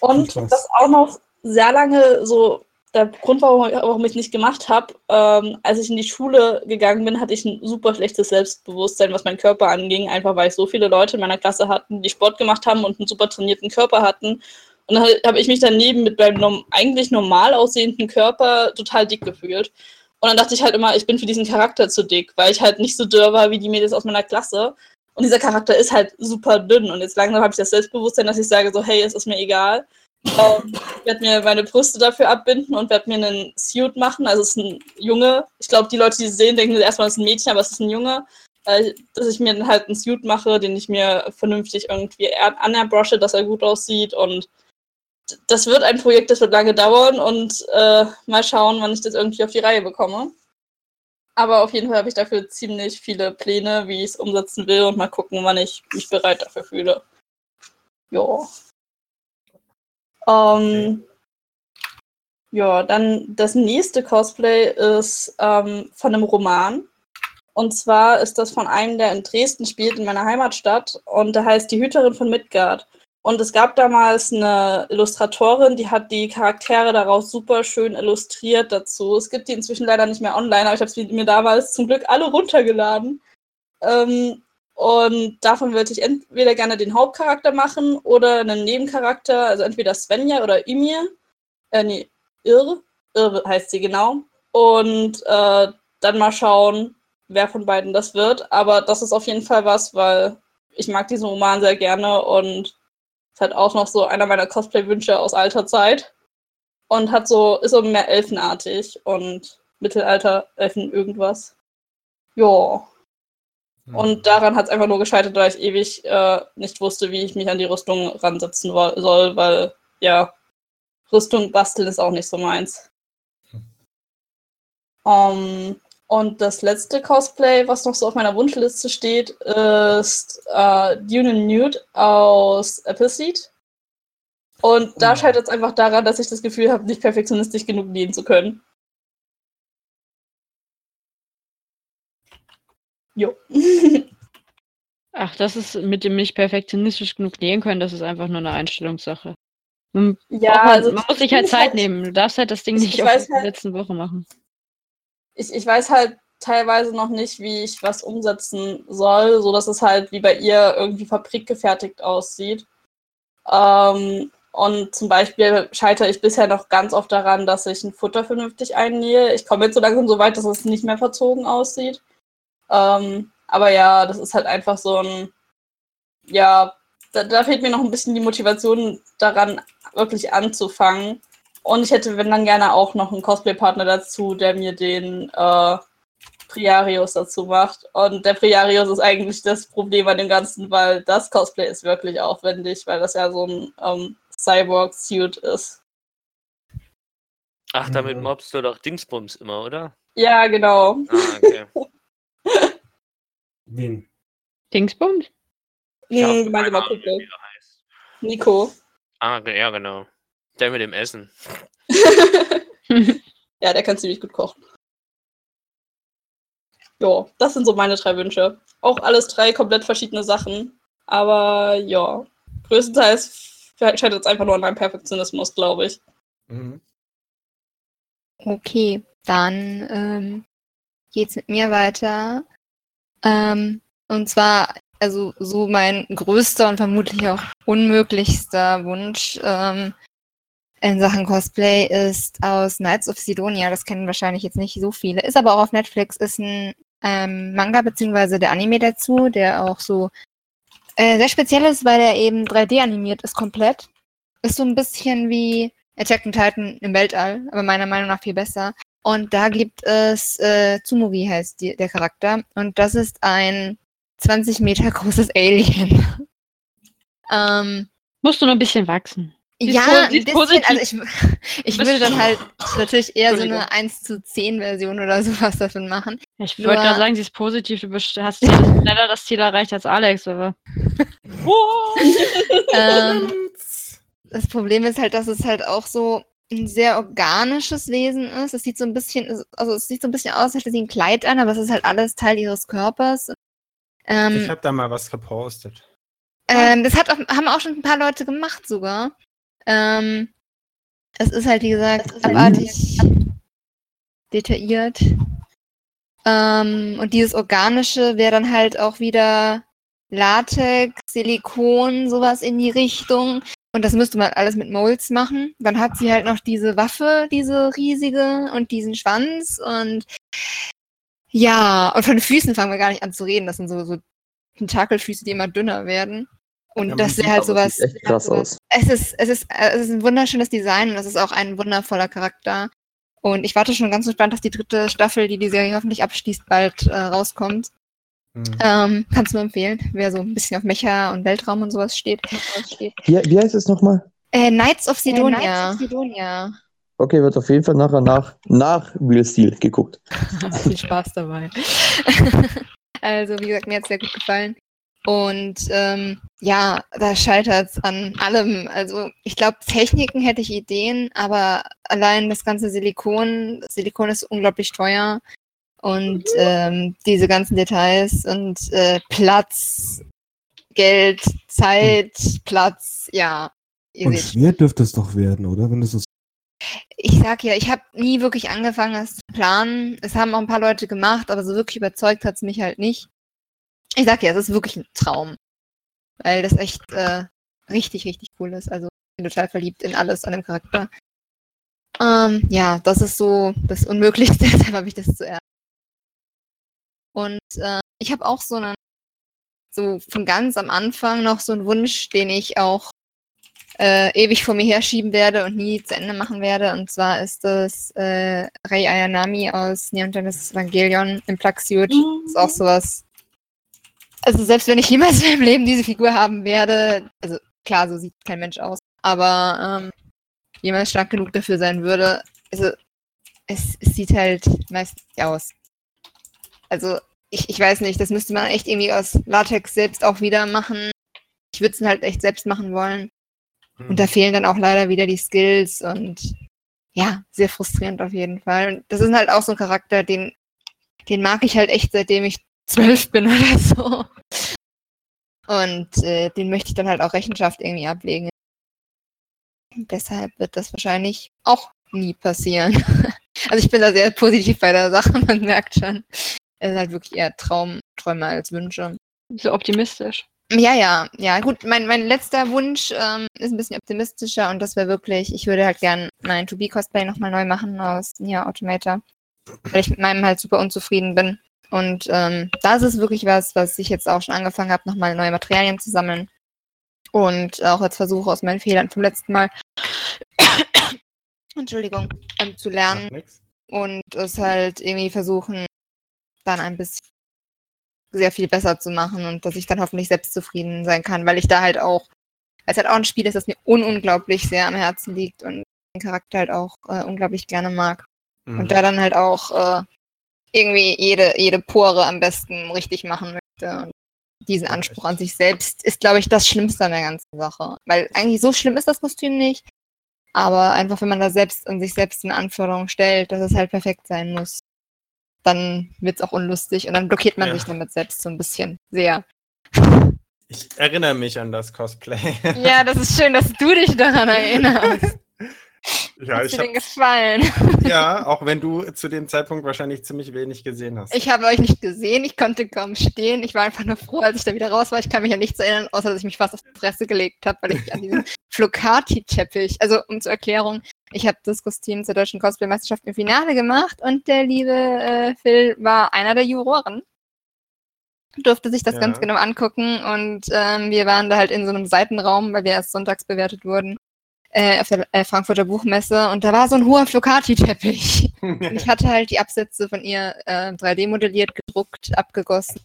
Und was auch noch sehr lange so der Grund, warum, ich es nicht gemacht habe, ähm, als ich in die Schule gegangen bin, hatte ich ein super schlechtes Selbstbewusstsein, was meinen Körper anging, einfach weil ich so viele Leute in meiner Klasse hatten, die Sport gemacht haben und einen super trainierten Körper hatten. Und dann habe ich mich daneben mit meinem eigentlich normal aussehenden Körper total dick gefühlt. Und dann dachte ich halt immer, ich bin für diesen Charakter zu dick, weil ich halt nicht so dürr war wie die Mädels aus meiner Klasse. Und dieser Charakter ist halt super dünn. Und jetzt langsam habe ich das Selbstbewusstsein, dass ich sage so, hey, es ist mir egal. Ähm, ich werde mir meine Brüste dafür abbinden und werde mir einen Suit machen. Also es ist ein Junge. Ich glaube, die Leute, die es sehen, denken erstmal, es ist ein Mädchen, aber es ist ein Junge. Äh, dass ich mir dann halt einen Suit mache, den ich mir vernünftig irgendwie anerbrusche, dass er gut aussieht. Und das wird ein Projekt, das wird lange dauern und äh, mal schauen, wann ich das irgendwie auf die Reihe bekomme. Aber auf jeden Fall habe ich dafür ziemlich viele Pläne, wie ich es umsetzen will und mal gucken, wann ich mich bereit dafür fühle. Ja. Ähm, ja, dann das nächste Cosplay ist ähm, von einem Roman. Und zwar ist das von einem, der in Dresden spielt, in meiner Heimatstadt. Und der heißt Die Hüterin von Midgard. Und es gab damals eine Illustratorin, die hat die Charaktere daraus super schön illustriert dazu. Es gibt die inzwischen leider nicht mehr online, aber ich habe sie mir damals zum Glück alle runtergeladen. Ähm, und davon würde ich entweder gerne den Hauptcharakter machen oder einen Nebencharakter, also entweder Svenja oder Ymir. Äh, nee, Irr. Irr heißt sie genau. Und äh, dann mal schauen, wer von beiden das wird. Aber das ist auf jeden Fall was, weil ich mag diesen Roman sehr gerne und ist halt auch noch so einer meiner Cosplay-Wünsche aus alter Zeit. Und hat so, ist so mehr elfenartig und Mittelalter-Elfen irgendwas. Ja. Mhm. Und daran hat es einfach nur gescheitert, weil ich ewig äh, nicht wusste, wie ich mich an die Rüstung ransetzen soll, weil ja, Rüstung basteln ist auch nicht so meins. Mhm. Um, und das letzte Cosplay, was noch so auf meiner Wunschliste steht, ist äh, Dune Nude aus Appleseed. Und da mhm. scheitert es einfach daran, dass ich das Gefühl habe, nicht perfektionistisch genug nähen zu können. Jo. Ach, das ist mit dem nicht perfektionistisch genug nähen können, das ist einfach nur eine Einstellungssache. Man, ja, man, also man muss sich halt Zeit halt, nehmen. Du darfst halt das Ding nicht auf der halt, letzten Woche machen. Ich, ich weiß halt teilweise noch nicht, wie ich was umsetzen soll, so dass es halt wie bei ihr irgendwie fabrikgefertigt aussieht. Ähm, und zum Beispiel scheitere ich bisher noch ganz oft daran, dass ich ein Futter vernünftig einnähe. Ich komme jetzt so langsam so weit, dass es nicht mehr verzogen aussieht. Ähm, aber ja, das ist halt einfach so ein, ja, da, da, fehlt mir noch ein bisschen die Motivation daran, wirklich anzufangen. Und ich hätte, wenn dann gerne auch noch einen Cosplay-Partner dazu, der mir den äh, Priarius dazu macht. Und der Priarius ist eigentlich das Problem an dem Ganzen, weil das Cosplay ist wirklich aufwendig, weil das ja so ein ähm, Cyborg-Suit ist. Ach, damit mhm. mobst du doch Dingsbums immer, oder? Ja, genau. Ah, okay. Wen? Dingsbums? Hm, ich meine mal Kumpel. Nico. Ah, ja, genau. Der mit dem Essen. ja, der kann ziemlich gut kochen. Ja, das sind so meine drei Wünsche. Auch alles drei komplett verschiedene Sachen. Aber ja, größtenteils scheitert es einfach nur an meinem Perfektionismus, glaube ich. Mhm. Okay, dann ähm, geht's mit mir weiter. Ähm, und zwar, also so mein größter und vermutlich auch unmöglichster Wunsch ähm, in Sachen Cosplay ist aus Knights of Sidonia. Das kennen wahrscheinlich jetzt nicht so viele. Ist aber auch auf Netflix, ist ein ähm, Manga beziehungsweise der Anime dazu, der auch so äh, sehr speziell ist, weil er eben 3D animiert ist komplett. Ist so ein bisschen wie Attack on Titan im Weltall, aber meiner Meinung nach viel besser. Und da gibt es äh, Tsumori heißt die, der Charakter und das ist ein 20 Meter großes Alien. ähm, Musst du nur ein bisschen wachsen. Ja, ein bisschen. Also ich, ich würde dann halt natürlich eher so eine 1 zu 10 Version oder sowas davon machen. Ich wollte gerade sagen, sie ist positiv, du hast schneller das Ziel erreicht als Alex, aber. ähm, das Problem ist halt, dass es halt auch so ein sehr organisches Wesen ist. Es sieht so ein bisschen, also es sieht so ein bisschen aus, als hätte sie ein Kleid an, aber es ist halt alles Teil ihres Körpers. Ähm, ich habe da mal was gepostet. Ähm, das hat auch, haben auch schon ein paar Leute gemacht sogar. Ähm, es ist halt, wie gesagt, abartig detailliert. Ähm, und dieses Organische wäre dann halt auch wieder Latex, Silikon, sowas in die Richtung. Und das müsste man alles mit Molds machen. Dann hat sie halt noch diese Waffe, diese riesige, und diesen Schwanz. Und ja, und von den Füßen fangen wir gar nicht an zu reden. Das sind so, so Tentakelfüße, die immer dünner werden. Und ja, das ist halt sowas. Echt krass aus. Es ist, es, ist, es ist ein wunderschönes Design und es ist auch ein wundervoller Charakter. Und ich warte schon ganz gespannt, dass die dritte Staffel, die die Serie hoffentlich abschließt, bald äh, rauskommt. Mhm. Ähm, kannst du mir empfehlen, wer so ein bisschen auf Mecha und Weltraum und sowas steht. Wie, wie heißt es nochmal? Äh, Knights of Sidonia. Äh, Knights of Sidonia. Okay, wird auf jeden Fall nachher nach, nach Real Steel geguckt. Viel Spaß dabei. also, wie gesagt, mir hat es sehr gut gefallen. Und ähm, ja, da scheitert es an allem. Also ich glaube, Techniken hätte ich Ideen, aber allein das ganze Silikon, Silikon ist unglaublich teuer. Und ähm, diese ganzen Details und äh, Platz, Geld, Zeit, Platz, ja. Und schwer dürfte es doch werden, oder? Wenn du so ich sag ja, ich habe nie wirklich angefangen, das zu planen. Es haben auch ein paar Leute gemacht, aber so wirklich überzeugt hat es mich halt nicht. Ich sag ja, es ist wirklich ein Traum. Weil das echt äh, richtig, richtig cool ist. Also ich bin total verliebt in alles an dem Charakter. Ähm, ja, das ist so das Unmöglichste, deshalb habe ich das zuerst. Und äh, ich habe auch so einen, so von ganz am Anfang noch so einen Wunsch, den ich auch äh, ewig vor mir herschieben werde und nie zu Ende machen werde. Und zwar ist das äh, Rei Ayanami aus Neon Genesis Evangelion im Plug-Suit. Mhm. Ist auch sowas. Also selbst wenn ich jemals in meinem Leben diese Figur haben werde, also klar, so sieht kein Mensch aus, aber ähm, jemals stark genug dafür sein würde, also es, es sieht halt meistens aus. Also ich, ich weiß nicht, das müsste man echt irgendwie aus Latex selbst auch wieder machen. Ich würde es halt echt selbst machen wollen. Und da mhm. fehlen dann auch leider wieder die Skills und ja, sehr frustrierend auf jeden Fall. Und das ist halt auch so ein Charakter, den, den mag ich halt echt, seitdem ich zwölf bin oder so. Und äh, den möchte ich dann halt auch Rechenschaft irgendwie ablegen. Deshalb wird das wahrscheinlich auch nie passieren. also ich bin da sehr positiv bei der Sache, man merkt schon. Es ist halt wirklich eher Traum, Träume als Wünsche. So optimistisch. Ja, ja, ja. Gut, mein, mein letzter Wunsch ähm, ist ein bisschen optimistischer und das wäre wirklich, ich würde halt gern mein To-Be-Cosplay nochmal neu machen aus Nia Automator, weil ich mit meinem halt super unzufrieden bin. Und ähm, das ist wirklich was, was ich jetzt auch schon angefangen habe, nochmal neue Materialien zu sammeln. Und auch als Versuch aus meinen Fehlern vom letzten Mal, Entschuldigung, ähm, zu lernen. Und es halt irgendwie versuchen, dann ein bisschen sehr viel besser zu machen und dass ich dann hoffentlich selbstzufrieden sein kann, weil ich da halt auch, als halt auch ein Spiel ist, das mir un unglaublich sehr am Herzen liegt und den Charakter halt auch äh, unglaublich gerne mag. Mhm. Und da dann halt auch äh, irgendwie jede, jede Pore am besten richtig machen möchte. Und diesen Anspruch an sich selbst ist, glaube ich, das Schlimmste an der ganzen Sache. Weil eigentlich so schlimm ist das Kostüm nicht. Aber einfach, wenn man da selbst an sich selbst eine Anforderung stellt, dass es halt perfekt sein muss, dann wird es auch unlustig und dann blockiert man ja. sich damit selbst so ein bisschen sehr. Ich erinnere mich an das Cosplay. Ja, das ist schön, dass du dich daran erinnerst. Ja, Hat dir hab, gefallen? Ja, auch wenn du zu dem Zeitpunkt wahrscheinlich ziemlich wenig gesehen hast. Ich habe euch nicht gesehen, ich konnte kaum stehen. Ich war einfach nur froh, als ich da wieder raus war. Ich kann mich ja nichts erinnern, außer dass ich mich fast auf die Fresse gelegt habe, weil ich an diesem Flocati-Teppich, also um zur Erklärung, ich habe das Kostüm zur deutschen Cosplay-Meisterschaft im Finale gemacht und der liebe äh, Phil war einer der Juroren durfte sich das ja. ganz genau angucken und ähm, wir waren da halt in so einem Seitenraum, weil wir erst sonntags bewertet wurden äh, auf der äh, Frankfurter Buchmesse und da war so ein hoher Flocati-Teppich. ich hatte halt die Absätze von ihr äh, 3D modelliert, gedruckt, abgegossen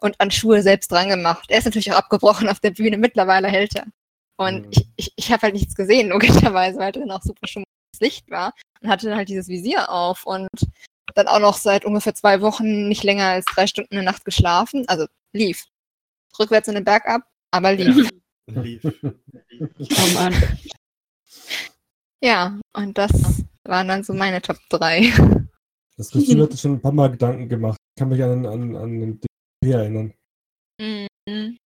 und an Schuhe selbst dran gemacht. Er ist natürlich auch abgebrochen auf der Bühne, mittlerweile hält er. Und mhm. ich, ich, ich habe halt nichts gesehen, logischerweise, weil drin auch super schummes Licht war und hatte dann halt dieses Visier auf und dann auch noch seit ungefähr zwei Wochen nicht länger als drei Stunden in der Nacht geschlafen. Also lief. Rückwärts in den Berg ab, aber lief. Ja. lief. Oh Mann. Ja, und das waren dann so meine Top 3. Das Kostüm hatte schon ein paar Mal Gedanken gemacht. Ich kann mich an, an, an den DP erinnern. Mhm.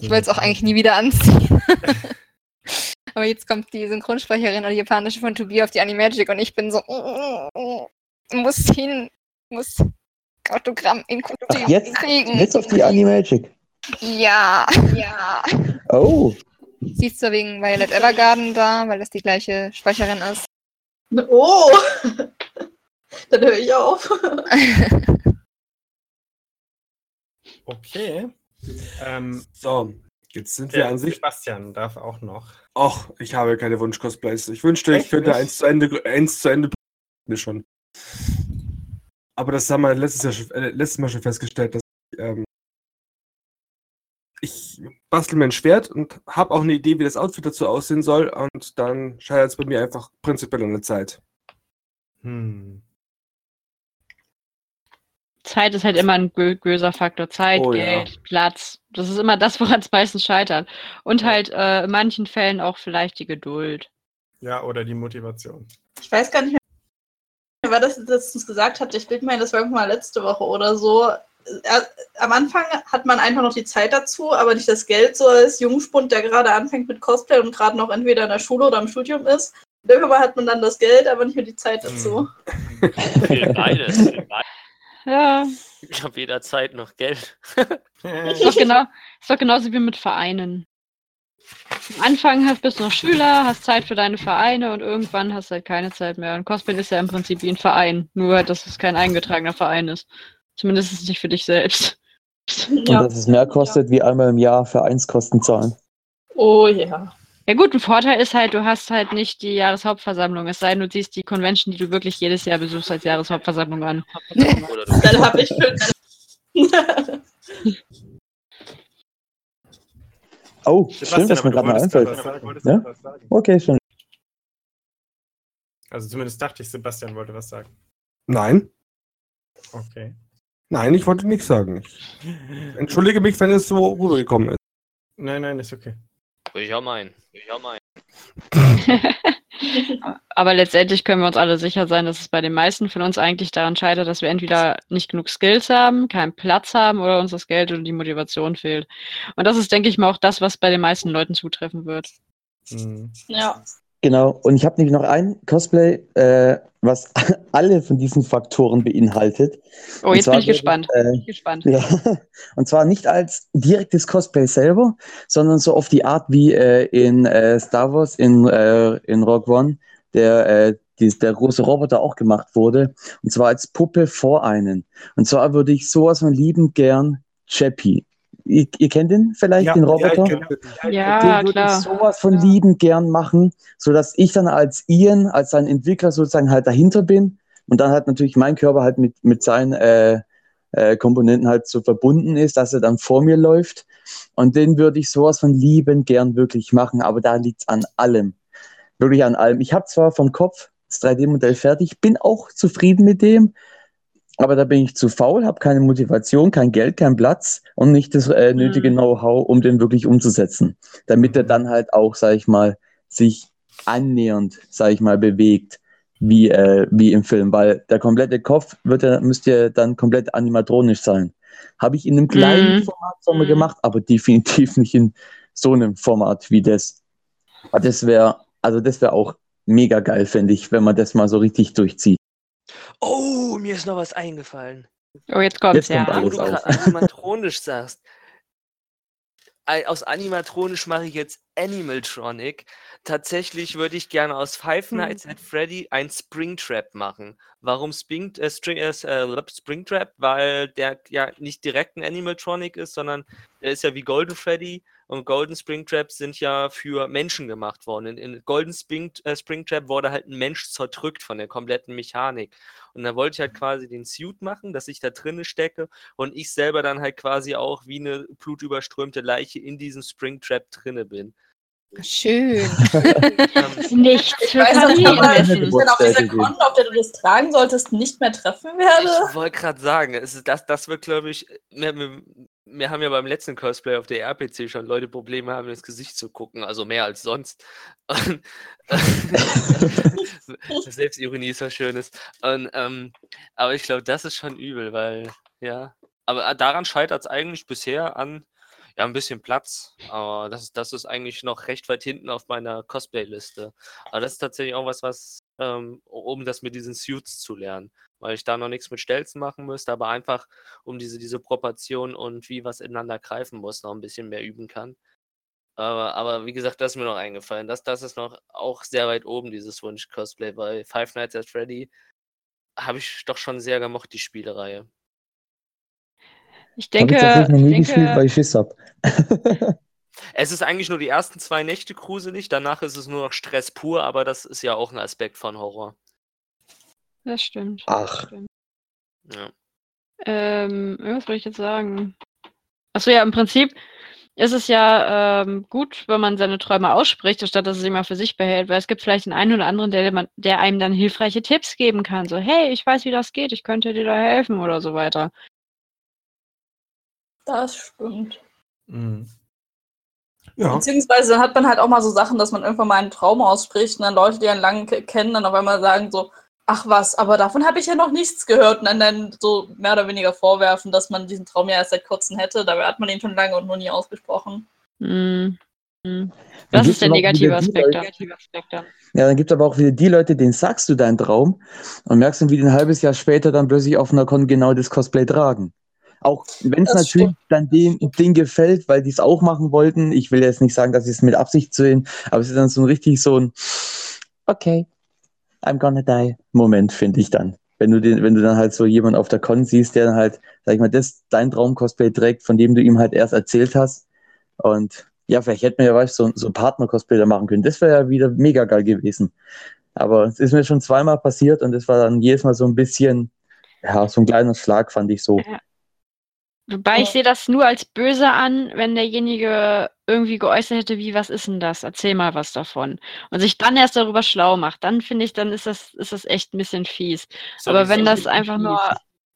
Ich wollte es auch eigentlich nie wieder anziehen. Aber jetzt kommt die Synchronsprecherin oder die japanische von To Be auf die Animagic und ich bin so, muss hin, muss Autogramm in Kostüm jetzt, kriegen. Jetzt auf die Animagic. Ja, ja. Oh. Sie ist zwar wegen Violet Evergarden da, weil das die gleiche Sprecherin ist. Oh! Dann höre ich auf. okay. Ähm, so, jetzt sind wir an sich. Sebastian darf auch noch. Ach, ich habe keine Wunsch-Cosplays. Ich wünschte, Echt ich könnte eins zu Ende, eins zu Ende schon. Aber das haben wir letztes, Jahr schon, äh, letztes Mal schon festgestellt, dass ich ähm, ich bastel mir ein Schwert und habe auch eine Idee, wie das Outfit dazu aussehen soll. Und dann scheitert es bei mir einfach prinzipiell an der Zeit. Hm. Zeit ist halt immer ein böser Faktor. Zeit, oh, Geld, ja. Platz. Das ist immer das, woran es meistens scheitert. Und halt äh, in manchen Fällen auch vielleicht die Geduld. Ja, oder die Motivation. Ich weiß gar nicht mehr, wer das letztens gesagt hat. Ich bilde mir, das war irgendwann mal letzte Woche oder so er, am Anfang hat man einfach noch die Zeit dazu, aber nicht das Geld, so als Jungspund, der gerade anfängt mit Cosplay und gerade noch entweder in der Schule oder im Studium ist. Irgendwann hat man dann das Geld, aber nicht mehr die Zeit dazu. Hm. beides. Ja. Ich habe jederzeit noch Geld. ist, doch genau, ist doch genauso wie mit Vereinen. Am Anfang hast, bist du noch Schüler, hast Zeit für deine Vereine und irgendwann hast du halt keine Zeit mehr. Und Cosplay ist ja im Prinzip wie ein Verein, nur dass es kein eingetragener Verein ist. Zumindest ist es nicht für dich selbst. Und ja. dass es mehr kostet, wie einmal im Jahr Vereinskosten zahlen. Oh ja. Ja gut, ein Vorteil ist halt, du hast halt nicht die Jahreshauptversammlung. Es sei denn, du ziehst die Convention, die du wirklich jedes Jahr besuchst, als Jahreshauptversammlung an. Dann habe ich fünf. oh, schön, dass mir gerade mal einfällt. Ja? Okay, schon. Also zumindest dachte ich, Sebastian wollte was sagen. Nein. Okay. Nein, ich wollte nichts sagen. Ich entschuldige mich, wenn es so rübergekommen ist. Nein, nein, ist okay. Ich auch meinen. Ich auch meinen. Aber letztendlich können wir uns alle sicher sein, dass es bei den meisten von uns eigentlich daran scheitert, dass wir entweder nicht genug Skills haben, keinen Platz haben oder uns das Geld oder die Motivation fehlt. Und das ist, denke ich mal, auch das, was bei den meisten Leuten zutreffen wird. Mhm. Ja. Genau, und ich habe nämlich noch ein Cosplay, äh, was alle von diesen Faktoren beinhaltet. Oh, jetzt bin ich gespannt. Äh, ich gespannt. Ja, und zwar nicht als direktes Cosplay selber, sondern so auf die Art wie äh, in äh, Star Wars, in, äh, in Rogue One, der, äh, die, der große Roboter auch gemacht wurde. Und zwar als Puppe vor einen. Und zwar würde ich sowas von lieben gern Chappie Ihr, ihr, kennt den vielleicht, ja, den Roboter? Ja, ja den klar. ich sowas von ja. lieben gern machen, sodass ich dann als Ian, als sein Entwickler sozusagen halt dahinter bin und dann halt natürlich mein Körper halt mit, mit seinen äh, äh, Komponenten halt so verbunden ist, dass er dann vor mir läuft. Und den würde ich sowas von lieben gern wirklich machen, aber da liegt es an allem. Wirklich an allem. Ich habe zwar vom Kopf das 3D-Modell fertig, bin auch zufrieden mit dem, aber da bin ich zu faul, habe keine Motivation, kein Geld, keinen Platz und nicht das äh, nötige mhm. Know-how, um den wirklich umzusetzen. Damit er dann halt auch, sag ich mal, sich annähernd, sag ich mal, bewegt, wie, äh, wie im Film. Weil der komplette Kopf wird ja, müsste ja dann komplett animatronisch sein. Habe ich in einem kleinen mhm. Format Sommer mhm. gemacht, aber definitiv nicht in so einem Format wie das. Aber das wäre, also das wäre auch mega geil, fände ich, wenn man das mal so richtig durchzieht. Oh, mir ist noch was eingefallen. Oh, jetzt kommt's, jetzt ja. Kommt Wo du gerade animatronisch sagst. Aus animatronisch mache ich jetzt Animaltronic. Tatsächlich würde ich gerne aus Five hm. Nights at Freddy ein Springtrap machen. Warum Spring, äh, String, äh, Springtrap? Weil der ja nicht direkt ein Animatronic ist, sondern er ist ja wie Golden Freddy und Golden Springtraps sind ja für Menschen gemacht worden. In, in Golden Spring, äh, Springtrap wurde halt ein Mensch zerdrückt von der kompletten Mechanik. Und da wollte ich halt quasi den Suit machen, dass ich da drinne stecke und ich selber dann halt quasi auch wie eine blutüberströmte Leiche in diesem Springtrap drinne bin. Schön. Nichts für weiß Familienessen. Wenn auf dieser Con, auf der du das tragen solltest, nicht mehr treffen werde. Ich wollte gerade sagen, es das, das wird, glaube ich, wir, wir, haben ja beim letzten Cosplay auf der RPC schon Leute Probleme haben, ins Gesicht zu gucken, also mehr als sonst. Und, Selbstironie ist was Schönes. Und, ähm, aber ich glaube, das ist schon übel, weil, ja. Aber daran scheitert es eigentlich bisher an ja, ein bisschen Platz, aber das, das ist eigentlich noch recht weit hinten auf meiner Cosplay-Liste. Aber das ist tatsächlich auch was, was, ähm, um das mit diesen Suits zu lernen, weil ich da noch nichts mit Stelzen machen müsste, aber einfach um diese, diese Proportion und wie was ineinander greifen muss, noch ein bisschen mehr üben kann. Aber, aber wie gesagt, das ist mir noch eingefallen. Das, das ist noch auch sehr weit oben, dieses Wunsch-Cosplay. Bei Five Nights at Freddy habe ich doch schon sehr gemocht, die Spielereihe. Ich denke. Hab ich tatsächlich noch nie denke, gespielt, weil ich Schiss hab. es ist eigentlich nur die ersten zwei Nächte gruselig, danach ist es nur noch Stress pur, aber das ist ja auch ein Aspekt von Horror. Das stimmt. Ach. Das stimmt. Ja. Ähm, was soll ich jetzt sagen? Achso, ja, im Prinzip ist es ja ähm, gut, wenn man seine Träume ausspricht, anstatt dass es immer für sich behält, weil es gibt vielleicht den einen oder anderen, der, der einem dann hilfreiche Tipps geben kann. So, hey, ich weiß, wie das geht, ich könnte dir da helfen oder so weiter. Das stimmt. Mhm. Ja. Beziehungsweise hat man halt auch mal so Sachen, dass man irgendwann mal einen Traum ausspricht und dann Leute, die einen lange kennen, dann auf einmal sagen so, ach was, aber davon habe ich ja noch nichts gehört und dann, dann so mehr oder weniger vorwerfen, dass man diesen Traum ja erst seit kurzem hätte. Dabei hat man ihn schon lange und noch nie ausgesprochen. Mhm. Das ist der negative Aspekt, negative Aspekt dann. Ja, dann gibt es aber auch wieder die Leute, denen sagst du deinen Traum und merkst dann, wie die ein halbes Jahr später dann plötzlich auf einer Con genau das Cosplay tragen. Auch wenn es natürlich stimmt. dann dem Ding gefällt, weil die es auch machen wollten. Ich will jetzt nicht sagen, dass sie es mit Absicht sehen, aber es ist dann so ein richtig so ein Okay, I'm gonna die Moment, finde ich dann. Wenn du, den, wenn du dann halt so jemanden auf der Con siehst, der dann halt, sag ich mal, das dein Traum-Cosplay trägt, von dem du ihm halt erst erzählt hast. Und ja, vielleicht hätte man ja, weißt so, so ein Partner-Cosplay da machen können. Das wäre ja wieder mega geil gewesen. Aber es ist mir schon zweimal passiert und es war dann jedes Mal so ein bisschen, ja, so ein kleiner Schlag, fand ich so. Ja. Wobei ich sehe das nur als böse an, wenn derjenige irgendwie geäußert hätte, wie, was ist denn das? Erzähl mal was davon. Und sich dann erst darüber schlau macht, dann finde ich, dann ist das, ist das echt ein bisschen fies. So, Aber wenn das einfach nur,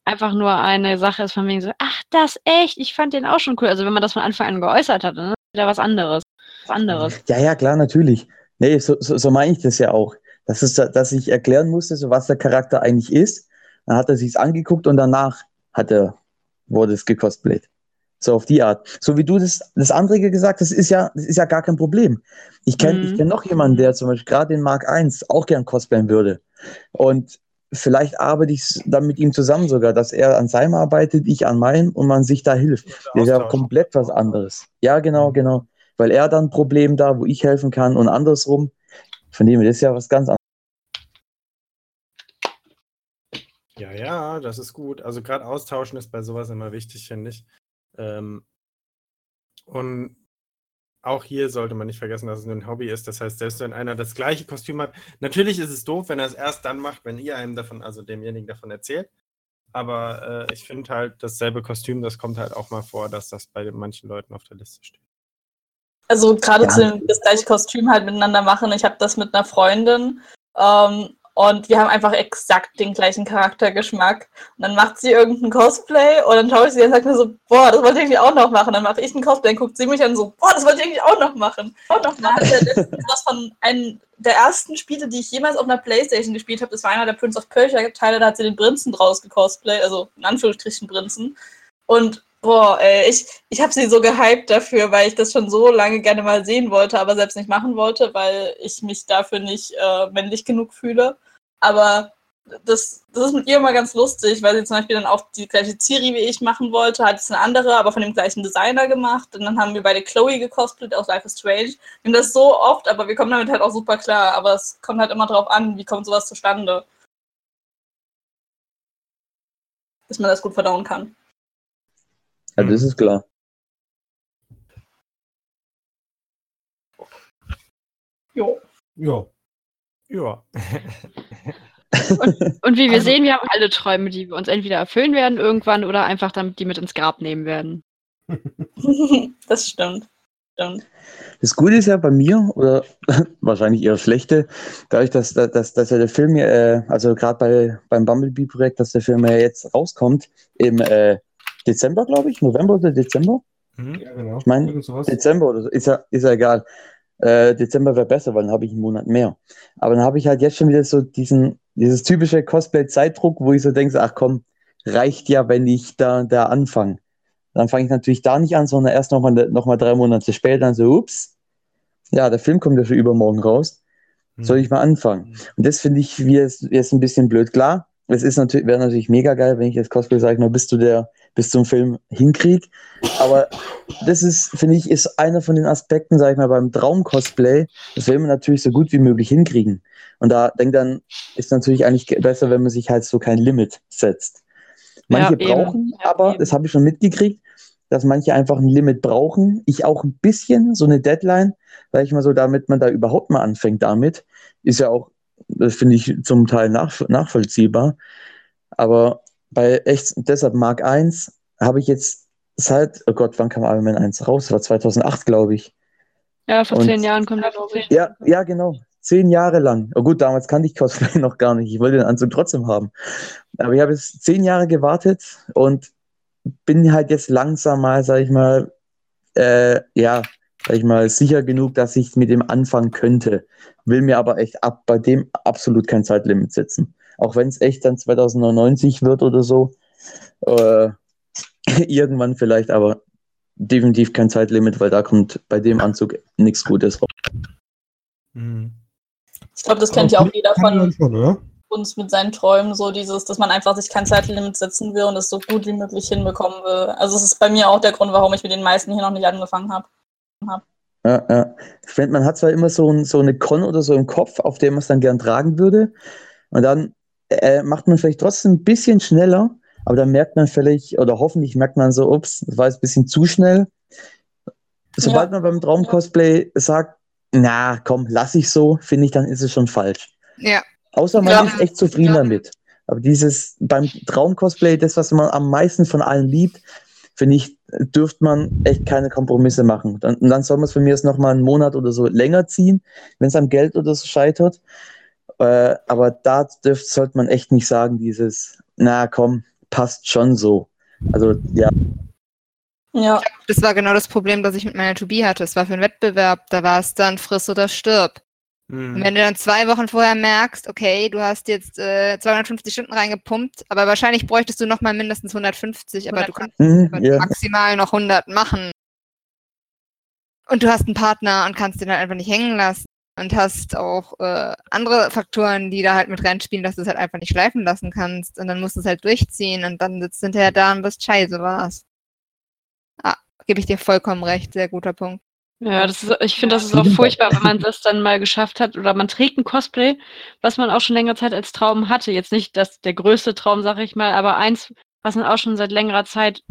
einfach nur eine Sache ist von wegen so, ach, das echt, ich fand den auch schon cool. Also wenn man das von Anfang an geäußert hat, dann ist wieder was anderes. Was anderes. Ja, ja, klar, natürlich. Nee, so, so, so meine ich das ja auch. Das ist, dass ich erklären musste, so was der Charakter eigentlich ist. Dann hat er sich's angeguckt und danach hat er, wurde es gecosplayt. So auf die Art. So wie du das, das andere gesagt hast, ist ja, das ist ja gar kein Problem. Ich kenne mhm. ich kenn noch jemanden, der zum Beispiel gerade den Mark 1 auch gern cosplayen würde. Und vielleicht arbeite ich dann mit ihm zusammen sogar, dass er an seinem arbeitet, ich an meinem und man sich da hilft. Das ist ja komplett was anderes. Ja, genau, mhm. genau. Weil er dann ein Problem da, wo ich helfen kann und andersrum. Von dem ist ja was ganz anderes. Ja, ja, das ist gut. Also gerade austauschen ist bei sowas immer wichtig, finde ich. Ähm, und auch hier sollte man nicht vergessen, dass es nur ein Hobby ist. Das heißt, selbst wenn einer das gleiche Kostüm hat, natürlich ist es doof, wenn er es erst dann macht, wenn ihr einem davon, also demjenigen davon erzählt. Aber äh, ich finde halt, dasselbe Kostüm, das kommt halt auch mal vor, dass das bei manchen Leuten auf der Liste steht. Also gerade ja. das gleiche Kostüm halt miteinander machen. Ich habe das mit einer Freundin. Ähm, und wir haben einfach exakt den gleichen Charaktergeschmack. Und dann macht sie irgendein Cosplay und dann schaue ich sie und sage mir so, boah, das wollte ich eigentlich auch noch machen. Dann mache ich ein Cosplay und guckt sie mich an so, boah, das wollte ich eigentlich auch noch machen. Auch noch machen. Das von einem der ersten Spiele, die ich jemals auf einer Playstation gespielt habe. Das war einer der Prince of Persia Teile, da hat sie den Prinzen draus gecosplayt, also in Anführungsstrichen Prinzen. Und Boah, ey, ich, ich habe sie so gehypt dafür, weil ich das schon so lange gerne mal sehen wollte, aber selbst nicht machen wollte, weil ich mich dafür nicht äh, männlich genug fühle. Aber das, das ist mit ihr immer ganz lustig, weil sie zum Beispiel dann auch die gleiche Ciri wie ich machen wollte, hat es eine andere, aber von dem gleichen Designer gemacht. Und dann haben wir beide Chloe gecosplayt aus Life is Strange. Wir haben das so oft, aber wir kommen damit halt auch super klar. Aber es kommt halt immer drauf an, wie kommt sowas zustande. Dass man das gut verdauen kann. Ja, das ist klar. Jo. Ja. Ja. und, und, wie wir also, sehen, wir haben alle Träume, die wir uns entweder erfüllen werden irgendwann oder einfach damit die mit ins Grab nehmen werden. das stimmt. stimmt. Das Gute ist ja bei mir, oder wahrscheinlich eher schlechte, dadurch, dass, dass, dass ja der Film, äh, also gerade bei, beim Bumblebee-Projekt, dass der Film ja jetzt rauskommt, im äh, Dezember, glaube ich, November oder Dezember. Mhm. Ja, genau. Ich meine, Dezember oder so, ist ja, ist ja egal. Äh, Dezember wäre besser, weil dann habe ich einen Monat mehr. Aber dann habe ich halt jetzt schon wieder so diesen, dieses typische Cosplay-Zeitdruck, wo ich so denke, ach komm, reicht ja, wenn ich da, da anfange. Dann fange ich natürlich da nicht an, sondern erst nochmal noch mal drei Monate später dann so, ups, ja, der Film kommt ja schon übermorgen raus. Soll ich mal anfangen? Und das finde ich wie jetzt, jetzt ein bisschen blöd. Klar, es ist natürlich, wäre natürlich mega geil, wenn ich jetzt Cosplay sage, mal bis zu der, bis zum Film hinkriege. Aber das ist, finde ich, ist einer von den Aspekten, sage ich mal, beim Traum-Cosplay, das will man natürlich so gut wie möglich hinkriegen. Und da denke dann, ist natürlich eigentlich besser, wenn man sich halt so kein Limit setzt. Manche ja, brauchen ja, aber, eben. das habe ich schon mitgekriegt, dass manche einfach ein Limit brauchen. Ich auch ein bisschen, so eine Deadline, sage ich mal so, damit man da überhaupt mal anfängt damit. Ist ja auch das finde ich zum Teil nach, nachvollziehbar. Aber bei echt, deshalb Mark 1 habe ich jetzt seit, oh Gott, wann kam Iron Man 1 raus? Das war 2008, glaube ich. Ja, vor Und, zehn Jahren kommt er, glaube ich. Ja, ja, genau. Zehn Jahre lang. Oh gut, damals kannte ich Cosplay noch gar nicht. Ich wollte den Anzug trotzdem haben. Aber ich habe jetzt zehn Jahre gewartet und bin halt jetzt langsam mal, sag ich mal, äh, ja, sag ich mal, sicher genug, dass ich mit dem anfangen könnte. Will mir aber echt ab bei dem absolut kein Zeitlimit setzen. Auch wenn es echt dann 2099 wird oder so. Äh, irgendwann vielleicht, aber definitiv kein Zeitlimit, weil da kommt bei dem Anzug nichts Gutes raus. Mhm. Ich glaube, das kennt ja auch jeder von uns mit seinen Träumen, so dieses, dass man einfach sich kein Zeitlimit setzen will und es so gut wie möglich hinbekommen will. Also es ist bei mir auch der Grund, warum ich mit den meisten hier noch nicht angefangen habe habe. Ja, ja. Ich finde, man hat zwar immer so, ein, so eine Con oder so im Kopf, auf der man es dann gern tragen würde. Und dann äh, macht man vielleicht trotzdem ein bisschen schneller, aber dann merkt man vielleicht, oder hoffentlich merkt man so, ups, das war jetzt ein bisschen zu schnell. Sobald ja. man beim Traum-Cosplay sagt, na komm, lass ich so, finde ich, dann ist es schon falsch. Ja. Außer man ja. ist echt zufrieden ja. damit. Aber dieses beim Traum-Cosplay, das, was man am meisten von allen liebt, finde ich, dürfte man echt keine Kompromisse machen. Dann, und dann soll man es von mir jetzt nochmal einen Monat oder so länger ziehen, wenn es am Geld oder so scheitert. Äh, aber da dürft, sollte man echt nicht sagen, dieses, na komm, passt schon so. Also ja. Ja. Das war genau das Problem, das ich mit meiner To Be hatte. Es war für einen Wettbewerb, da war es dann friss oder stirb. Mhm. Und wenn du dann zwei Wochen vorher merkst, okay, du hast jetzt äh, 250 Stunden reingepumpt, aber wahrscheinlich bräuchtest du nochmal mindestens 150, aber 100. du kannst mhm, ja. maximal noch 100 machen. Und du hast einen Partner und kannst den halt einfach nicht hängen lassen. Und hast auch äh, andere Faktoren, die da halt mit reinspielen, dass du es halt einfach nicht schleifen lassen kannst. Und dann musst du es halt durchziehen und dann sitzt du hinterher da und bist scheiße, war's. Ah, gebe ich dir vollkommen recht, sehr guter Punkt. Ja, das ist, ich finde, das ist auch furchtbar, wenn man das dann mal geschafft hat oder man trägt ein Cosplay, was man auch schon längere Zeit als Traum hatte. Jetzt nicht das der größte Traum, sag ich mal, aber eins, was man auch schon seit längerer Zeit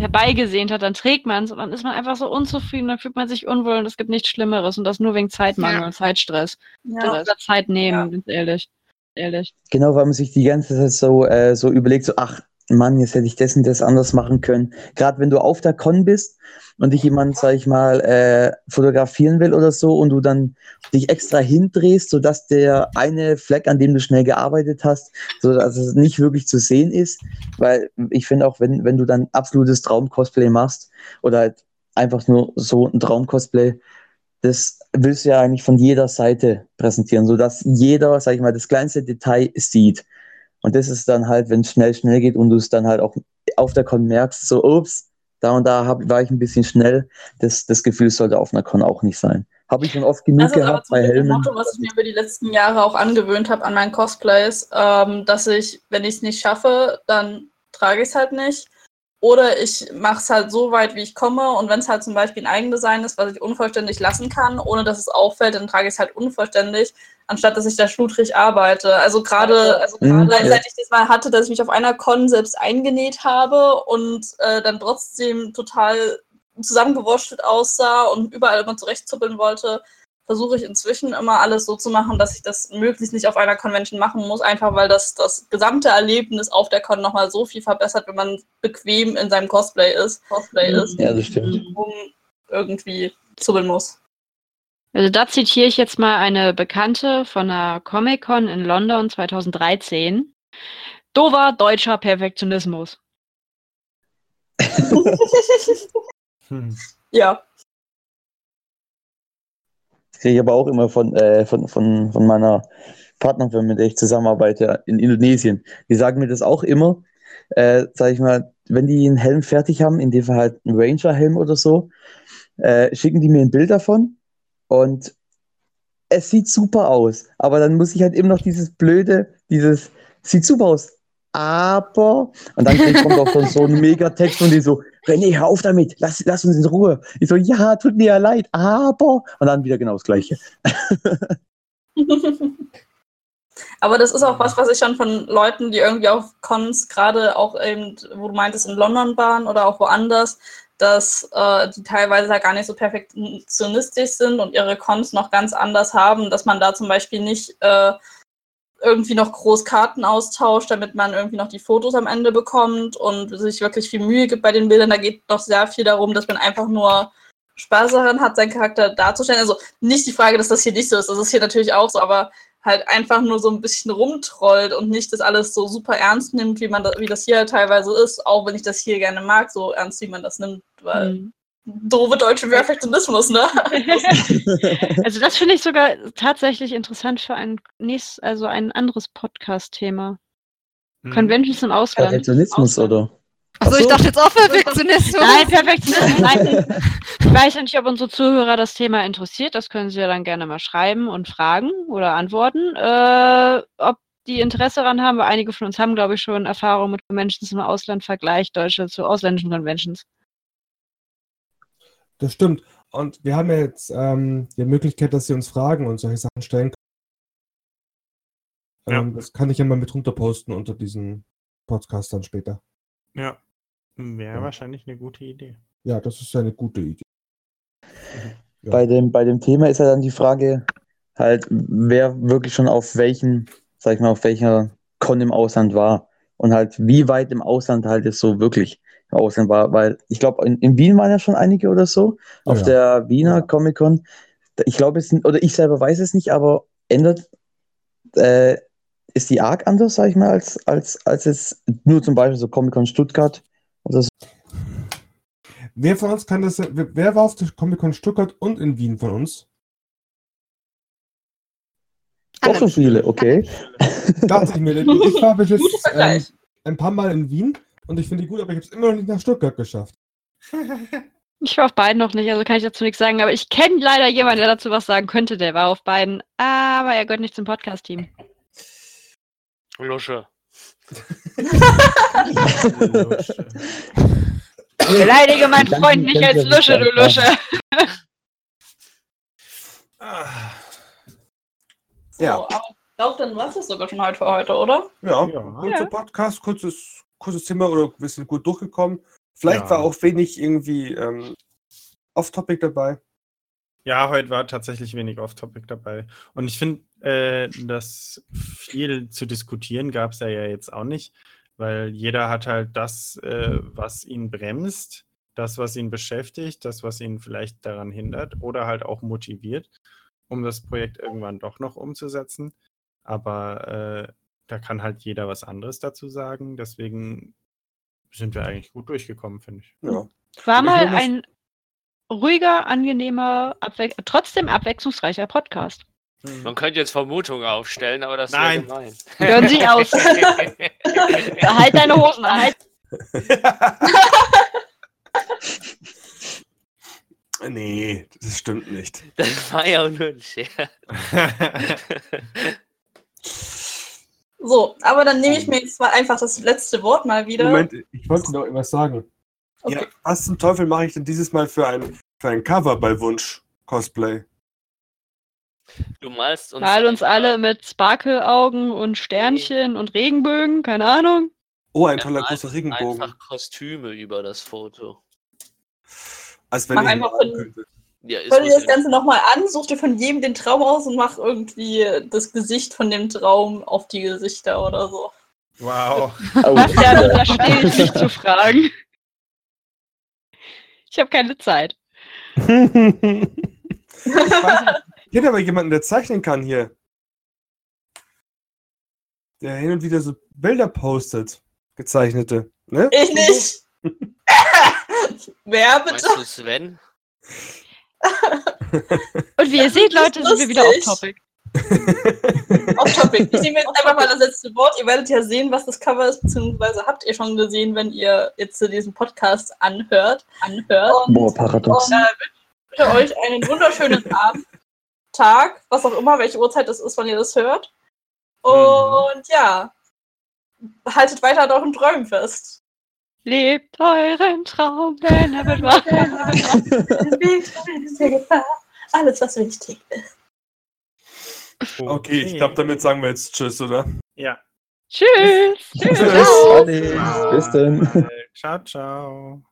herbeigesehnt hat, dann trägt man es und dann ist man einfach so unzufrieden, dann fühlt man sich unwohl und es gibt nichts Schlimmeres und das nur wegen Zeitmangel ja. und Zeitstress. Ja. Das Zeit nehmen, ja. ganz ehrlich. ehrlich. Genau, weil man sich die ganze Zeit so, äh, so überlegt, so, ach, Mann, jetzt hätte ich das und das anders machen können. Gerade wenn du auf der Con bist und dich jemand, sag ich mal, äh, fotografieren will oder so und du dann dich extra hindrehst, sodass der eine Fleck, an dem du schnell gearbeitet hast, so dass es nicht wirklich zu sehen ist. Weil ich finde auch, wenn, wenn du dann absolutes Traum-Cosplay machst oder halt einfach nur so ein Traum-Cosplay, das willst du ja eigentlich von jeder Seite präsentieren, sodass jeder, sag ich mal, das kleinste Detail sieht. Und das ist dann halt, wenn es schnell, schnell geht und du es dann halt auch auf der Con merkst, so, ups, da und da hab, war ich ein bisschen schnell. Das, das Gefühl sollte auf einer Con auch nicht sein. Habe ich schon oft genug das gehabt bei Helmen. Das ist Motto, was ich mir über die letzten Jahre auch angewöhnt habe an meinen Cosplays, ähm, dass ich, wenn ich es nicht schaffe, dann trage ich es halt nicht. Oder ich mache es halt so weit, wie ich komme. Und wenn es halt zum Beispiel ein Eigendesign ist, was ich unvollständig lassen kann, ohne dass es auffällt, dann trage ich es halt unvollständig, anstatt dass ich da schludrig arbeite. Also gerade, also mhm. gerade seit ich das mal hatte, dass ich mich auf einer Con selbst eingenäht habe und äh, dann trotzdem total zusammengewurschtelt aussah und überall immer zurechtzuppeln wollte, versuche ich inzwischen immer alles so zu machen, dass ich das möglichst nicht auf einer Convention machen muss, einfach weil das das gesamte Erlebnis auf der Con nochmal so viel verbessert, wenn man bequem in seinem Cosplay ist, Cosplay ist, ja, das stimmt. um irgendwie zubbeln muss. Also da zitiere ich jetzt mal eine Bekannte von der Comic-Con in London 2013. Dover deutscher Perfektionismus. hm. Ja kriege ich aber auch immer von, äh, von, von, von meiner Partnerin, mit der ich zusammenarbeite in Indonesien. Die sagen mir das auch immer, äh, sag ich mal, wenn die einen Helm fertig haben, in dem Fall halt einen Ranger-Helm oder so, äh, schicken die mir ein Bild davon und es sieht super aus. Aber dann muss ich halt immer noch dieses blöde, dieses, sieht super aus, aber, und dann kommt auch so, so ein Megatext und die so, René, hör auf damit, lass, lass uns in Ruhe. Ich so, ja, tut mir ja leid, aber, und dann wieder genau das Gleiche. Aber das ist auch was, was ich schon von Leuten, die irgendwie auf Cons, gerade auch eben, wo du meintest, in London waren oder auch woanders, dass äh, die teilweise da gar nicht so perfektionistisch sind und ihre Cons noch ganz anders haben, dass man da zum Beispiel nicht äh, irgendwie noch groß Karten austauscht, damit man irgendwie noch die Fotos am Ende bekommt und sich wirklich viel Mühe gibt bei den Bildern. Da geht noch sehr viel darum, dass man einfach nur Spaß daran hat, seinen Charakter darzustellen. Also nicht die Frage, dass das hier nicht so ist, das ist hier natürlich auch so, aber halt einfach nur so ein bisschen rumtrollt und nicht das alles so super ernst nimmt, wie man das, wie das hier teilweise ist, auch wenn ich das hier gerne mag, so ernst wie man das nimmt, weil mhm doofe deutsche Perfektionismus, ne? also das finde ich sogar tatsächlich interessant für ein nächstes, also ein anderes Podcast-Thema. Hm. Conventions im Ausland. Perfektionismus, oder? Achso, ich dachte jetzt auch Perfektionismus. Nein, Perfektionismus. Nein. Ich weiß ja nicht, ob unsere Zuhörer das Thema interessiert. Das können sie ja dann gerne mal schreiben und fragen oder antworten. Äh, ob die Interesse daran haben, weil einige von uns haben, glaube ich, schon Erfahrung mit Conventions im Ausland, Vergleich Deutsche zu ausländischen Conventions. Das stimmt. Und wir haben ja jetzt ähm, die Möglichkeit, dass Sie uns Fragen und solche Sachen stellen können. Ja. Ähm, das kann ich ja mal mit runterposten unter diesen Podcast dann später. Ja, wäre ja. wahrscheinlich eine gute Idee. Ja, das ist eine gute Idee. Mhm. Ja. Bei, dem, bei dem Thema ist ja dann die Frage, halt, wer wirklich schon auf welchen, sag ich mal, auf welcher Con im Ausland war und halt, wie weit im Ausland halt es so wirklich Ausland war, weil ich glaube, in, in, Wien waren ja schon einige oder so, oh, auf ja. der Wiener ja. Comic Con. Ich glaube, es oder ich selber weiß es nicht, aber ändert, äh, ist die arg anders, sag ich mal, als, als, als es nur zum Beispiel so Comic Con Stuttgart. Wer von uns kann das, wer war auf der Comic Con Stuttgart und in Wien von uns? Doch so viele, okay. Dachte ich mir. Ich war bis jetzt ähm, ein paar Mal in Wien und ich finde die gut, aber ich habe es immer noch nicht nach Stuttgart geschafft. Ich war auf beiden noch nicht, also kann ich dazu nichts sagen, aber ich kenne leider jemanden, der dazu was sagen könnte, der war auf beiden, aber er gehört nicht zum Podcast-Team. Lusche. Beleidige meinen Freund nicht als Lusche, du Lusche. ja. So, aber ich glaube, dann war es sogar schon heute für heute, oder? Ja, ja. kurzer Podcast, kurzes, kurzes Thema oder wir sind gut durchgekommen. Vielleicht ja. war auch wenig irgendwie ähm, Off-Topic dabei. Ja, heute war tatsächlich wenig Off-Topic dabei. Und ich finde, äh, dass viel zu diskutieren gab es ja jetzt auch nicht, weil jeder hat halt das, äh, was ihn bremst, das, was ihn beschäftigt, das, was ihn vielleicht daran hindert oder halt auch motiviert, um das Projekt irgendwann doch noch umzusetzen. Aber äh, da kann halt jeder was anderes dazu sagen. Deswegen sind wir eigentlich gut durchgekommen, finde ich. Ja. War mal ein ruhiger, angenehmer, abwe trotzdem abwechslungsreicher Podcast. Hm. Man könnte jetzt Vermutungen aufstellen, aber das wäre gemein. Hören Sie aus. halt deine Hosen an. Halt. nee, das stimmt nicht. Das war ja nur ein Scherz. So, aber dann nehme ich mir jetzt mal einfach das letzte Wort mal wieder. Moment, ich wollte noch etwas sagen. Okay. Ja, was zum Teufel mache ich denn dieses Mal für ein, für ein Cover bei Wunsch Cosplay? Du malst uns. Mal uns alle mit Sparkle-Augen und Sternchen und Regenbögen, keine Ahnung. Oh, ein toller großer Regenbogen. Einfach Kostüme über das Foto. Als wenn Mach ich einfach von, ja, Hör dir das Ganze nochmal an, such dir von jedem den Traum aus und mach irgendwie das Gesicht von dem Traum auf die Gesichter oder so. Wow. Oh. Ja, da stehe ich nicht zu fragen. Ich habe keine Zeit. ich, hätte aber jemanden, der zeichnen kann hier. Der hin und wieder so Bilder postet. Gezeichnete. Ne? Ich nicht. Wer bitte? Meinst du Sven? Und wie ihr seht, Leute, sind wir wieder auf Topic. auf Topic. Ich nehme jetzt einfach mal das letzte Wort. Ihr werdet ja sehen, was das Cover ist, beziehungsweise habt ihr schon gesehen, wenn ihr jetzt diesen Podcast anhört. anhört. Und, Boah, paradox. Und, äh, wünsche euch einen wunderschönen Abend, Tag, was auch immer, welche Uhrzeit es ist, wann ihr das hört. Und mhm. ja, haltet weiter an euren Träumen fest. Lebt euren Traum, denn er wird wahr. Alles, was wichtig ist. Okay, ich glaube, damit sagen wir jetzt Tschüss, oder? Ja. Tschüss. Tschüss. Tschüss. Bis dann. Ciao, ciao.